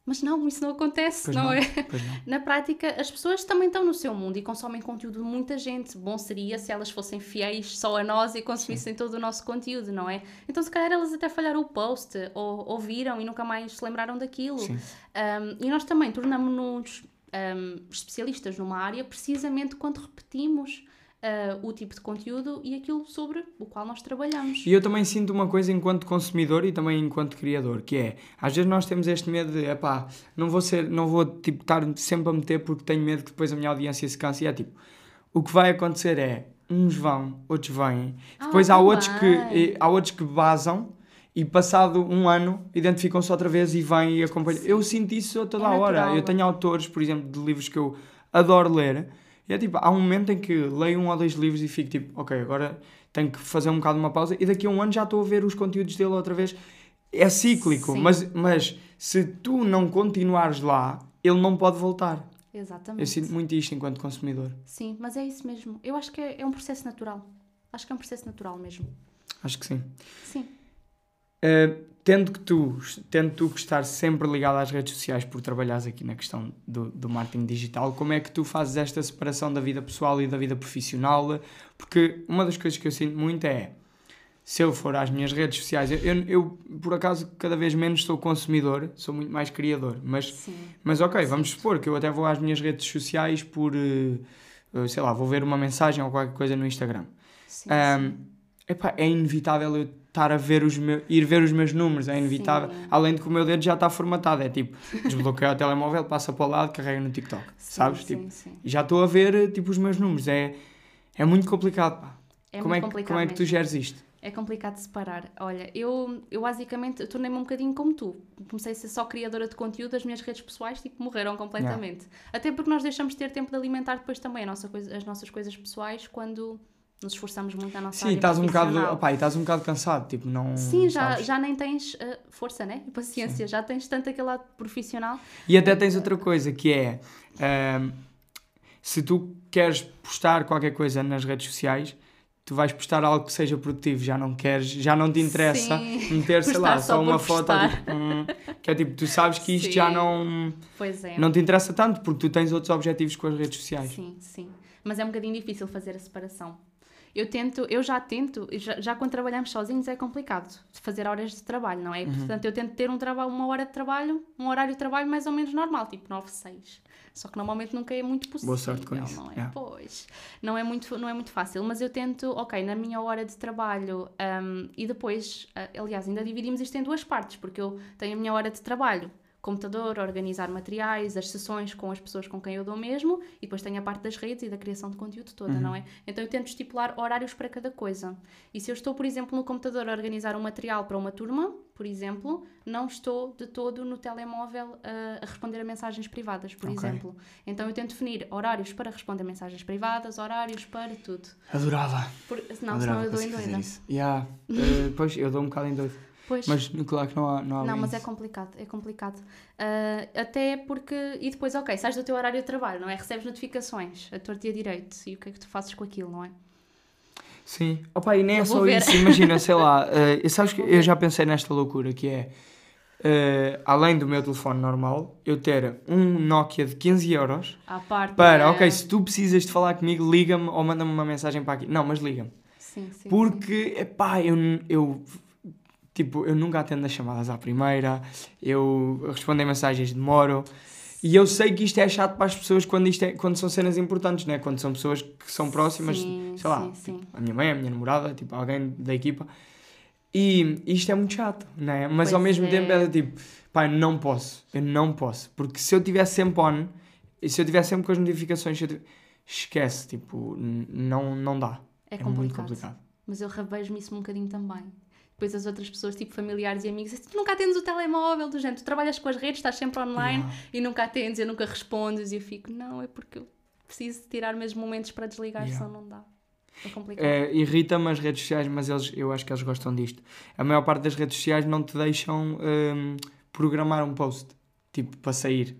Mas não, isso não acontece, não, não, é? não. Na prática, as pessoas também estão no seu mundo e consomem conteúdo de muita gente. Bom seria se elas fossem fiéis só a nós e consumissem todo o nosso conteúdo, não é? Então, se calhar, elas até falharam o post ou ouviram e nunca mais se lembraram daquilo. Sim. Um, e nós também tornamos-nos um, especialistas numa área precisamente quando repetimos uh, o tipo de conteúdo e aquilo sobre o qual nós trabalhamos. E eu também sinto uma coisa enquanto consumidor e também enquanto criador, que é, às vezes nós temos este medo de, epá, não vou ser, não vou tipo estar sempre a meter porque tenho medo que depois a minha audiência se canse e é tipo, o que vai acontecer é, uns vão, outros vêm, Ah, depois há outros que há outros que basam e passado um ano identificam-se outra vez e vêm e acompanham. Eu sinto isso a toda É a hora. natural. Eu tenho autores, por exemplo, de livros que eu adoro ler e é tipo, há um momento em que leio um ou dois livros e fico tipo, ok, agora tenho que fazer um bocado uma pausa e daqui a um ano já estou a ver os conteúdos dele outra vez. É cíclico, Sim. mas, mas se tu não continuares lá, ele não pode voltar. Exatamente. Eu sinto muito isto enquanto consumidor. Sim, mas é isso mesmo. Eu acho que é, é um processo natural. Acho que é um processo natural mesmo. Acho que sim. Sim. Uh, tendo que tu, tendo tu que estar sempre ligado às redes sociais por trabalhares aqui na questão do, do marketing digital, como é que tu fazes esta separação da vida pessoal e da vida profissional? Porque uma das coisas que eu sinto muito é, se eu for às minhas redes sociais, eu, eu, eu, por acaso cada vez menos sou consumidor, sou muito mais criador, mas, Sim. mas ok, Sim. vamos supor que eu até vou às minhas redes sociais por, uh, uh, sei lá, vou ver uma mensagem ou qualquer coisa no Instagram. Sim, Um, epá, é inevitável eu estar a ver os meus, ir ver os meus números, é inevitável. Sim. Além de que o meu dedo já está formatado, é tipo, desbloqueia o telemóvel, passa para o lado, carrega no TikTok, sim, sabes? Sim, Tipo, sim. e já estou a ver tipo os meus números, é, é muito complicado. Pá. É como, é muito que, complicado como é que tu mesmo. geres isto? É complicado separar. Olha, eu, eu basicamente tornei-me um bocadinho como tu. Comecei a ser só criadora de conteúdo, as minhas redes pessoais tipo, morreram completamente. Até porque nós deixamos de ter tempo de alimentar depois também a nossa coisa, as nossas coisas pessoais quando nos esforçamos muito na nossa Sim, área estás um bocado, e estás um bocado cansado, tipo, não Sim, já, sabes? já nem tens uh, força, né? E paciência, já tens tanto aquele lado profissional. E até tens outra coisa que é ahm, se tu queres postar qualquer coisa nas redes sociais, tu vais postar algo que seja produtivo, já não queres, já não te interessa Sim. meter, sei lá, só só uma foto tipo, hum, que é tipo, tu sabes que isto já Sim. não, Pois é. não te interessa tanto porque tu tens outros objetivos com as redes sociais. Sim, sim. Mas é um bocadinho difícil fazer a separação. Eu tento, eu já tento, já, já quando trabalhamos sozinhos é complicado fazer horas de trabalho, não é? Uhum. Portanto, eu tento ter um trabalho, uma hora de trabalho, um horário de trabalho mais ou menos normal, tipo 9, 6. Só que normalmente nunca é muito possível. Boa sorte com isso, Não é? yeah. Pois. Não é, muito, não é muito fácil, mas eu tento, ok, na minha hora de trabalho hum, e depois, ah, aliás, ainda dividimos isto em duas partes, porque eu tenho a minha hora de trabalho, computador, organizar materiais, as sessões com as pessoas com quem eu dou mesmo, e depois tenho a parte das redes e da criação de conteúdo toda, não é? Então eu tento estipular horários para cada coisa. E se eu estou, por exemplo, no computador a organizar um material para uma turma, por exemplo, não estou de todo no telemóvel ah, a responder a mensagens privadas, por Ok. exemplo. Então eu tento definir horários para responder mensagens privadas, horários para tudo. Adorava. Por, não, Adorava senão eu dou em doida. isso. Yeah. Eh, pois, eu dou um bocado em doido. Pois. Mas claro que não há, não há Não, mas é complicado, é complicado. Ah, até porque. E depois, ok, sais do teu horário de trabalho, não é? Recebes notificações a torto e a direito. E o que é que tu fazes com aquilo, não é? Sim. Opa, e nem é Eu vou só ver. isso. Imagina, sei lá, eh, sabes que eu já pensei nesta loucura que é, eh, além do meu telefone normal, eu ter um Nokia de 15 euros À parte. para, é- ok, se tu precisas de falar comigo, liga-me ou manda-me uma mensagem para aqui. Não, mas liga-me. Sim, sim. Porque, epá, eu, eu, tipo, eu nunca atendo as chamadas à primeira, eu responder mensagens demoro. E eu sei que isto é chato para as pessoas quando, isto é, quando são cenas importantes, né? Quando são pessoas que são próximas, Sim, sei lá, sim, sim. tipo, a minha mãe, a minha namorada, tipo, alguém da equipa. E isto é muito chato, né? Mas Pois ao mesmo é. tempo é tipo, pá, eu não posso, eu não posso. Porque se eu tivesse sempre on, e se eu tivesse sempre com as notificações, se eu tiv- esquece, tipo, não, não dá. É É, muito complicado. complicado. Mas eu revejo-me isso um bocadinho também. Depois as outras pessoas, tipo familiares e amigos, tu nunca atendes o telemóvel, do género, tu trabalhas com as redes, estás sempre online e nunca atendes, eu nunca respondes e eu fico, não, é porque eu preciso tirar mesmo momentos para desligar, Yeah. senão não dá. É complicado. É, Irrita-me as redes sociais, mas eles, eu acho que eles gostam disto. A maior parte das redes sociais não te deixam hum, programar um post, tipo, para sair.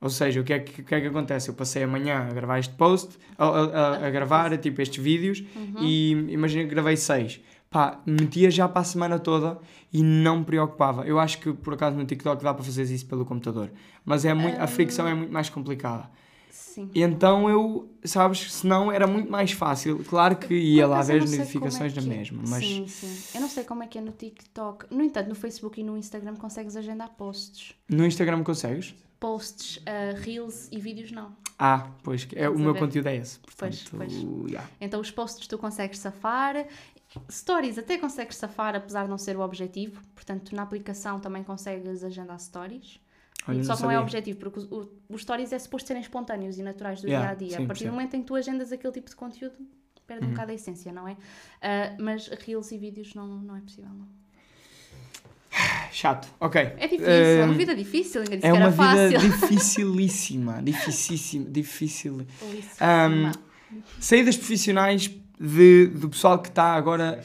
Ou seja, o que, é que, o que é que acontece? Eu passei amanhã a gravar este post, a, a- a- a gravar tipo, estes vídeos, Uhum. e imagina que gravei seis. Pá, metia já para a semana toda e não me preocupava. Eu acho que por acaso no TikTok dá para fazer isso pelo computador, mas é muito, a fricção é muito mais complicada. Sim. E então eu, sabes, senão era muito mais fácil. Claro que ia lá ver as não sei notificações na é é. mesma, mas Sim, sim. Eu não sei como é que é no TikTok. No entanto, no Facebook e no Instagram consegues agendar posts. no Instagram consegues? Posts, ah, reels e vídeos não. Ah, pois, é, o meu ver? conteúdo é esse. Pois, Portanto, pois. yeah. Então os posts tu consegues safar. Stories até consegues safar, apesar de não ser o objetivo. Portanto, na aplicação também consegues agendar stories. Olha, Só que não é objetivo, porque os stories é suposto serem espontâneos e naturais do Yeah, dia a dia. a partir do momento em que tu agendas aquele tipo de conteúdo, perde Uhum. um bocado a essência, não é? Ah, mas reels e vídeos não, não é possível, não. Chato, ok. É difícil, é uma vida difícil, ainda disse É que uma era vida fácil. dificilíssima, dificílima, difícil. Belíssima. Saídas profissionais de, do pessoal que está agora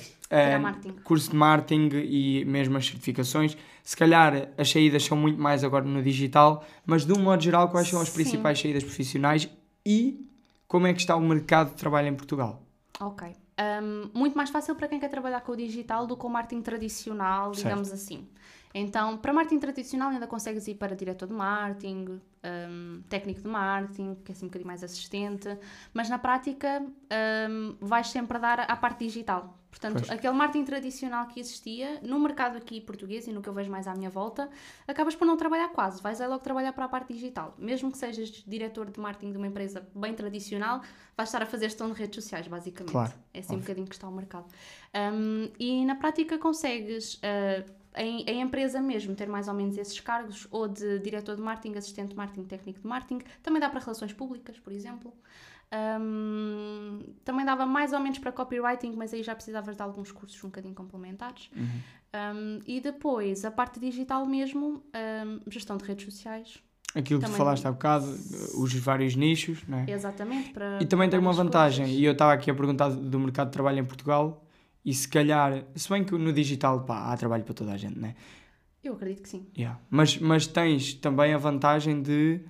marketing. curso de marketing e mesmo as certificações. Se calhar as saídas são muito mais agora no digital, mas de um modo geral, quais são as Sim. principais saídas profissionais e como é que está o mercado de trabalho em Portugal? Ok. Um, muito mais fácil para quem quer trabalhar com o digital do que o marketing tradicional, Certo. digamos assim. Então, para marketing tradicional ainda consegues ir para diretor de marketing, um, técnico de marketing, que é assim um bocadinho mais assistente, mas na prática um, vais sempre dar à parte digital. Portanto, Pois. aquele marketing tradicional que existia no mercado aqui português e no que eu vejo mais à minha volta, acabas por não trabalhar quase, vais aí logo trabalhar para a parte digital. Mesmo que sejas diretor de marketing de uma empresa bem tradicional, vais estar a fazer gestão de redes sociais, basicamente. Claro, É assim um óbvio. bocadinho que está o mercado. Um, e na prática consegues, uh, em, em empresa mesmo, ter mais ou menos esses cargos, ou de diretor de marketing, assistente de marketing, técnico de marketing. Também dá para relações públicas, por exemplo. Um, também dava mais ou menos para copywriting, mas aí já precisavas de alguns cursos um bocadinho complementares. Um, e depois, a parte digital mesmo, um, gestão de redes sociais. Aquilo que tu Também- falaste há bocado, os vários nichos, não é? Exatamente. Para E também tem uma vantagem, coisas. e eu estava aqui a perguntar do mercado de trabalho em Portugal, e se calhar, se bem que no digital, pá, há trabalho para toda a gente, né? Eu acredito que sim. Yeah. Mas, mas tens também a vantagem de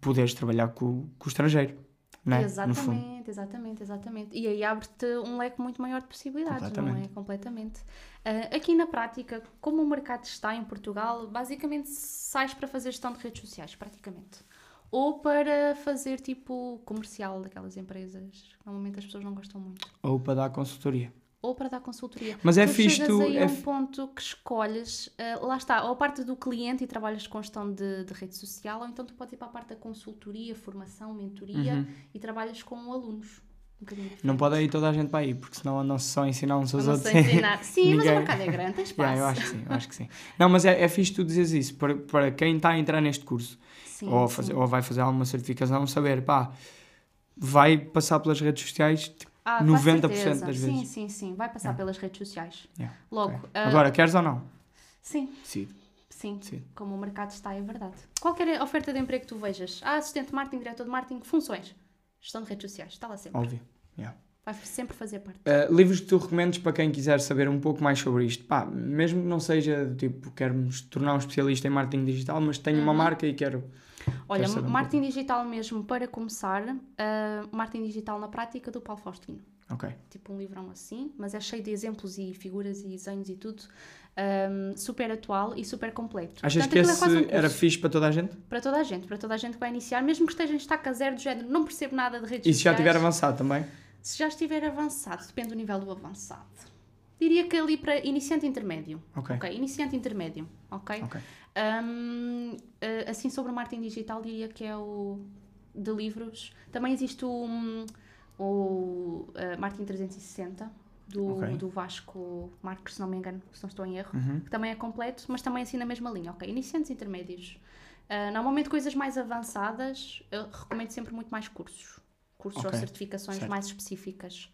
poderes trabalhar com, com o estrangeiro, né? Exatamente, exatamente, exatamente. E aí abre-te um leque muito maior de possibilidades, não é? Completamente. Ah, aqui na prática, como o mercado está em Portugal, basicamente sais para fazer gestão de redes sociais, praticamente. ou para fazer tipo comercial daquelas empresas. Normalmente as pessoas não gostam muito. Ou para dar consultoria. Ou para dar consultoria. Mas é tu fixe chegas tu- aí é um ponto que escolhes, ah, lá está, ou a parte do cliente e trabalhas com gestão de, de rede social, ou então tu podes ir para a parte da consultoria, formação, mentoria Uhum. e trabalhas com alunos. Um Não pode ir toda a gente para aí, porque senão andam-se só a ensinar uns aos outros. ensinar. Sim, mas o Ninguém- mercado é grande, tem espaço. Yeah, eu acho que sim, eu acho que sim. Não, mas é, é fixe tu dizeres isso, para, para quem está a entrar neste curso, Sim, ou, sim. fazer, ou vai fazer alguma certificação, saber, pá, vai passar pelas redes sociais. tipo, Ah, com 90% certeza. das Sim, vezes. sim, sim. Vai passar Yeah. pelas redes sociais. Yeah, Logo. ok. ah, Agora, queres ou não? Sim, Decide. sim. Sim. Como o mercado está, é verdade. Qualquer oferta de emprego que tu vejas, ah, assistente de marketing, diretor de marketing, funções, gestão de redes sociais, está lá sempre. Óbvio. Yeah. Vai sempre fazer parte. Uh, livros que tu recomendes para quem quiser saber um pouco mais sobre isto? Pá, mesmo que não seja do tipo, quero-me tornar um especialista em marketing digital, mas tenho uma Uhum. marca e quero. Olha, um marketing digital mesmo, para começar, ah, marketing digital na prática do Paulo Faustino. Ok. Tipo um livrão assim, mas é cheio de exemplos e figuras e desenhos e tudo. ah, super atual e super completo. Achas Portanto, que é esse quase um era fixe para toda a gente? Para toda a gente, para toda a gente que vai iniciar, mesmo que esteja em estaca zero do género, não percebo nada de redes E se já sociais. tiver avançado também? Se já estiver avançado, depende do nível do avançado. Diria que ali para iniciante intermédio. Ok. Ok, iniciante intermédio. Ok. Ok. Hum, eh, assim, sobre o marketing digital, diria que é o de livros. Também existe o, hum, o eh, Marketing 360 do, Ok. do Vasco Marques, se não me engano, se não estou em erro Uhum. que também é completo, mas também assim na mesma linha, ok? Iniciantes intermédios. Ah, normalmente coisas mais avançadas, eu recomendo sempre muito mais cursos. Cursos Ok, ou certificações certo. mais específicas.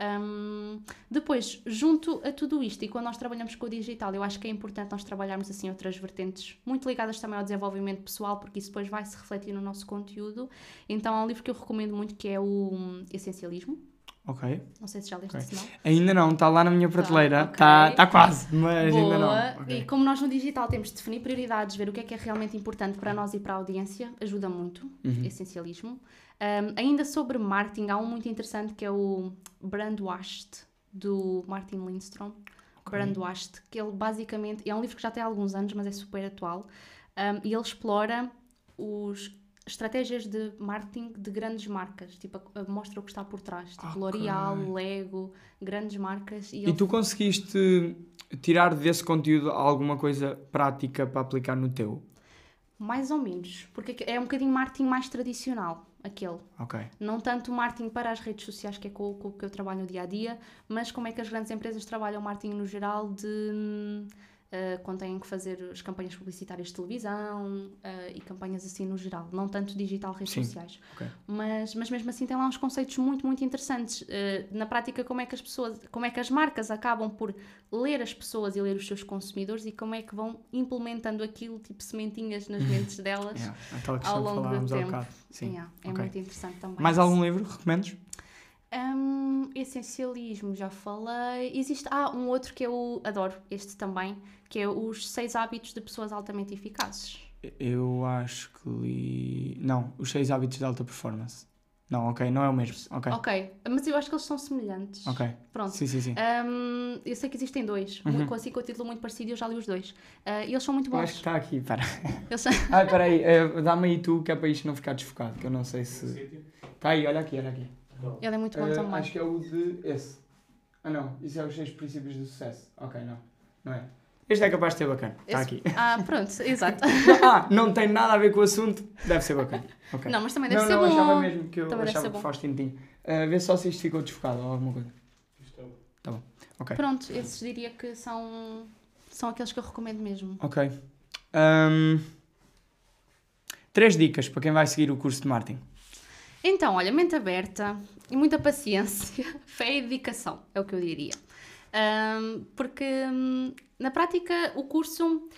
Ahm, depois, junto a tudo isto, e quando nós trabalhamos com o digital, eu acho que é importante nós trabalharmos assim outras vertentes, muito ligadas também ao desenvolvimento pessoal, porque isso depois vai se refletir no nosso conteúdo. Então há um livro que eu recomendo muito que é o hum, Essencialismo. Ok. Não sei se já leste Ok. esse não. Ainda não, está lá na minha prateleira. ok. Está tá quase, mas ainda Boa. não. Ok. E como nós no digital temos de definir prioridades, ver o que é que é realmente importante para nós e para a audiência, ajuda muito. Uhum. Essencialismo. Um, ainda sobre marketing, há um muito interessante que é o Brand Washed, do Martin Lindstrom. Brand Washed, que ele basicamente é um livro que já tem alguns anos, mas é super atual. Um, e ele explora os estratégias de marketing de grandes marcas, tipo, mostra o que está por trás, tipo Ok. L'Oreal, Lego, grandes marcas. E, E ele tu conseguiste tirar desse conteúdo alguma coisa prática para aplicar no teu? Mais ou menos, porque é um bocadinho marketing mais tradicional, aquele. Não tanto marketing para as redes sociais, que é com, com o que eu trabalho no dia a dia, mas como é que as grandes empresas trabalham marketing no geral de eh, quando têm que fazer as campanhas publicitárias de televisão eh, e campanhas assim no geral, não tanto digital, redes Sim, sociais. ok. Mas, mas mesmo assim tem lá uns conceitos muito, muito interessantes. Eh, na prática, como é que as pessoas, como é que as marcas acabam por ler as pessoas e ler os seus consumidores e como é que vão implementando aquilo, tipo sementinhas nas mentes delas. Yeah, aquela Ao questão que longo do tempo. Sim. Yeah, é ok. muito interessante também. Mais algum livro recomendes? Hum, essencialismo, já falei. Existe. Ah, um outro que eu adoro, este também, que é Os Seis Hábitos de Pessoas Altamente Eficazes. Eu acho que li. Não, Os Seis Hábitos de Alta Performance. Não, ok, não é o mesmo. Ok. Ok, mas eu acho que eles são semelhantes. Ok. Pronto. Sim, sim, sim. Hum, eu sei que existem dois, Uhum. muito, assim com o título muito parecido, eu já li os dois. E eles são muito Eu acho que bons. está aqui, para. Eles são- Ah, espera aí, eh, dá-me aí tu que é para isto não ficar desfocado, que eu não sei se. Está aí, olha aqui, olha aqui. Não. Ele é muito bom Eh, também. acho que é o de esse. Ah não, isso é os seis princípios do sucesso. Ok, não. Não é. Este é capaz de ser bacana. Está aqui. Ah, pronto, exato. ah, não tem nada a ver com o assunto. Deve ser bacana. Ok. Não, mas também deve não, ser não, bom. achava mesmo que eu Também achava que bom. Faustino tinha. Uh, vê só se isto ficou desfocado ou alguma coisa. Isto é o- Ok. Pronto, esses diria que são, são aqueles que eu recomendo mesmo. Ok. Ahm, três dicas para quem vai seguir o curso de marketing. Então, olha, mente aberta e muita paciência, fé e dedicação, é o que eu diria. Ahm, porque hum, na prática o curso,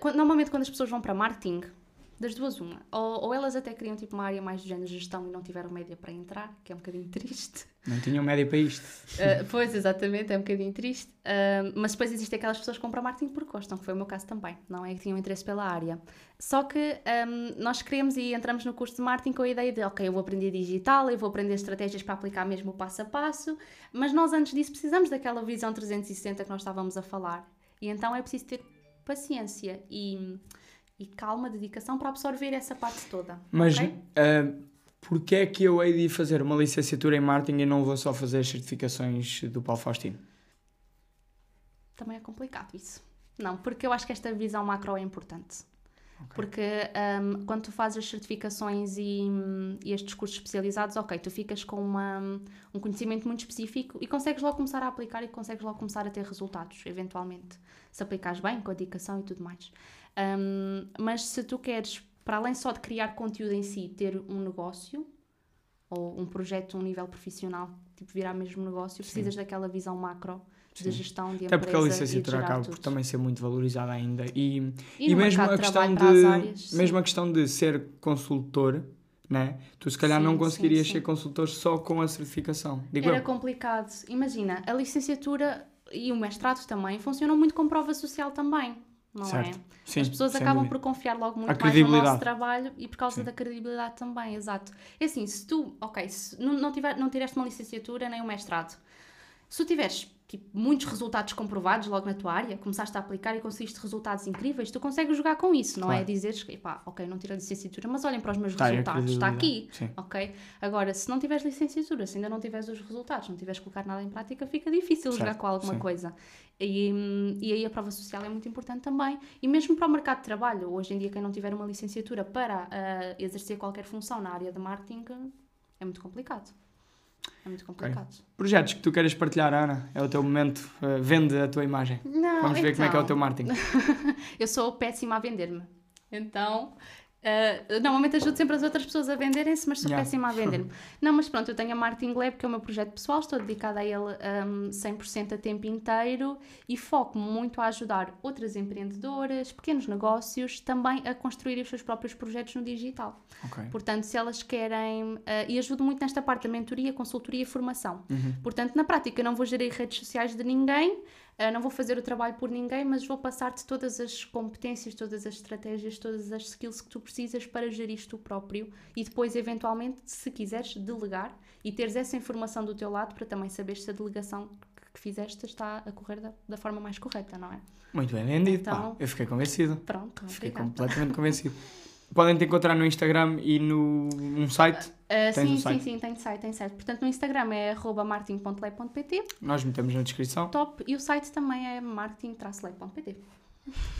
quando- normalmente quando as pessoas vão para marketing, das duas uma, ou, ou elas até queriam tipo uma área mais de género gestão e não tiveram média para entrar, que é um bocadinho triste. Não tinham média para isto. Uh, pois, exatamente, é um bocadinho triste. Uh, mas depois existem aquelas pessoas que compram marketing porque gostam, que foi o meu caso também, não é? Que tinham interesse pela área. Só que um, nós queremos e entramos no curso de marketing com a ideia de, ok, eu vou aprender digital, eu vou aprender estratégias para aplicar mesmo o passo a passo, mas nós antes disso precisamos daquela visão 360 que nós estávamos a falar. E então é preciso ter paciência e e calma, dedicação para absorver essa parte toda. Mas ok? uh, porquê é que eu hei de fazer uma licenciatura em marketing e não vou só fazer as certificações do Paulo Faustino? Também é complicado isso. Não, porque eu acho que esta visão macro é importante. Porque hum, quando tu fazes as certificações e, e estes cursos especializados, ok, tu ficas com uma, um conhecimento muito específico e consegues logo começar a aplicar e consegues logo começar a ter resultados, eventualmente. Se aplicares bem, com a dedicação e tudo mais. Hum, mas se tu queres, para além só de criar conteúdo em si, ter um negócio ou um projeto a um nível profissional, tipo virar mesmo negócio, precisas daquela visão macro de Sim. gestão de Até porque a licenciatura acaba tudo. por também ser muito valorizada ainda. E, E e, mesmo, a questão de, áreas, sim. mesmo a questão de ser consultor, né? tu se calhar Sim, não sim, conseguirias sim. ser consultor só com a certificação. Digo Era eu. complicado. Imagina, a licenciatura e o mestrado também funcionam muito com prova social também, não Certo. é? Sim, As pessoas acabam dúvida. por confiar logo muito mais no nosso trabalho e por causa Sim. da credibilidade também, exato. É assim, se tu, ok, se não, não, tiver, não tiveste uma licenciatura nem um mestrado, se tu tiveres tipo, muitos resultados comprovados logo na tua área, começaste a aplicar e conseguiste resultados incríveis, tu consegues jogar com isso, não é? Claro. Dizeres que, epá, ok, não tirei licenciatura, mas olhem para os meus Tá, e a resultados, está aqui. Sim. Ok? Agora, se não tiveres licenciatura, se ainda não tiveres os resultados, não tiveres colocar nada em prática, fica difícil Certo, jogar com alguma sim. coisa. E, e aí a prova social é muito importante também. E mesmo para o mercado de trabalho, hoje em dia, quem não tiver uma licenciatura para ah, exercer qualquer função na área de marketing é muito complicado. É muito complicado. Projetos que tu queres partilhar, Ana, é o teu momento. eh, vende a tua imagem. Não, Vamos ver como é que é o então, teu marketing. Eu sou péssima a vender-me. Então, ah, normalmente ajudo sempre as outras pessoas a venderem-se, mas sou Yeah. péssima a vender-me. Não, mas pronto, eu tenho a Marketing Lab, que é o meu projeto pessoal, estou dedicada a ele um, 100% a tempo inteiro e foco muito a ajudar outras empreendedoras, pequenos negócios, também a construir os seus próprios projetos no digital. Ok. Portanto, se elas querem. ah, e ajudo muito nesta parte da mentoria, consultoria e formação. Uhum. Portanto, na prática, eu não vou gerir redes sociais de ninguém, ah, não vou fazer o trabalho por ninguém, mas vou passar-te todas as competências, todas as estratégias, todas as skills que tu precisas para gerir tu próprio e depois, eventualmente, se quiseres, delegar e teres essa informação do teu lado para também saberes se a delegação que- fizeste está a correr da, da forma mais correta, não é? Muito bem vendido. pá. Então- Eu fiquei convencido. Pronto, Fiquei completamente convencido. Podem te encontrar no Instagram e no num site. Ah, sim, sim, sim, tem site, tem site. Portanto, no Instagram é marketing.lei.pt, Nós metemos na descrição. top, e o site também é marketing-lei.pt.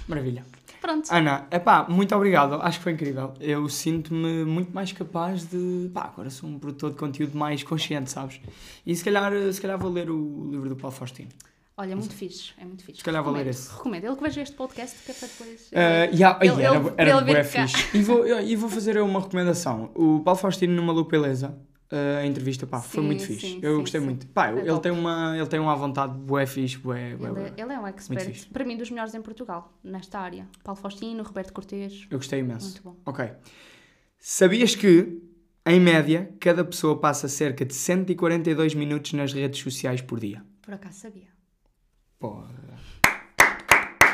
Maravilha. Pronto. Ana, epá, muito obrigado. Acho que foi incrível. Eu sinto-me muito mais capaz de. Pá, agora sou um produtor de conteúdo mais consciente, sabes? E se calhar, se calhar vou ler o livro do Paulo Faustino. Olha, é muito fixe, é muito fixe. Se calhar vou ler Recomendo, esse. Recomendo. Ele que veja este podcast, que é para depois... Uh, yeah, Ele- era ele- era ele cá. fixe. E vou, e vou fazer uma recomendação. O Paulo Faustino no Maluco Beleza, uh, a entrevista, pá, foi Sim, muito fixe. sim, eu sim, gostei muito. Pá, Foi ele top. tem, uma, ele tem uma vontade bué fixe, bué, bué, Ele, é- ele é um expert, para mim, dos melhores em Portugal, nesta área. Paulo Faustino, Roberto Cortês, Eu gostei imenso. muito bom. Ok. Sabias que, em média, cada pessoa passa cerca de 142 minutos nas redes sociais por dia? Por acaso sabia. Porra.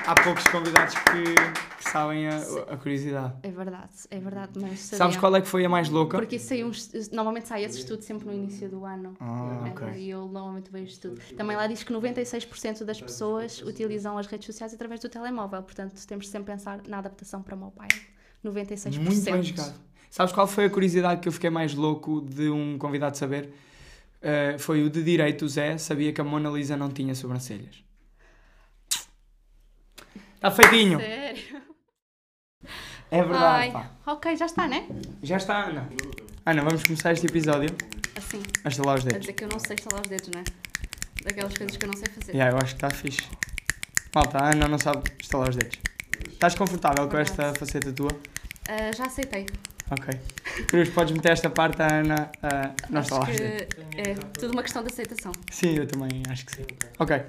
Há poucos convidados que, que sabem a, a curiosidade. É verdade, é verdade, mas sabia. Sabes qual é que foi a mais louca? Porque isso saiu, normalmente sai esse estudo sempre no início do ano. Ah, É, ok. E eu normalmente vejo estudo. Também lá diz que 96% das pessoas utilizam as redes sociais através do telemóvel. Portanto, temos de sempre pensar na adaptação para mobile. 96%. Muito bem jogado. Sabes qual foi a curiosidade que eu fiquei mais louco de um convidado saber? Uh, foi o de direito, o Zé, sabia que a Mona Lisa não tinha sobrancelhas. Está feitinho. Sério? É verdade, Ai, pá. ok, já está, né? Já está, Ana. Ana, vamos começar este episódio Assim, a estalar os a dedos. dizer que eu não sei estalar os dedos, né? Daquelas coisas que eu não sei fazer. Yeah, eu acho que está fixe. Malta, a Ana não sabe estalar os dedos. Estás confortável com esta Verdade. faceta tua? Ah, já aceitei. Ok. Cruz, podes meter esta parte à Ana a não Acho estalar os que dedos. é tudo uma questão de aceitação. Sim, eu também acho que sim. Ok.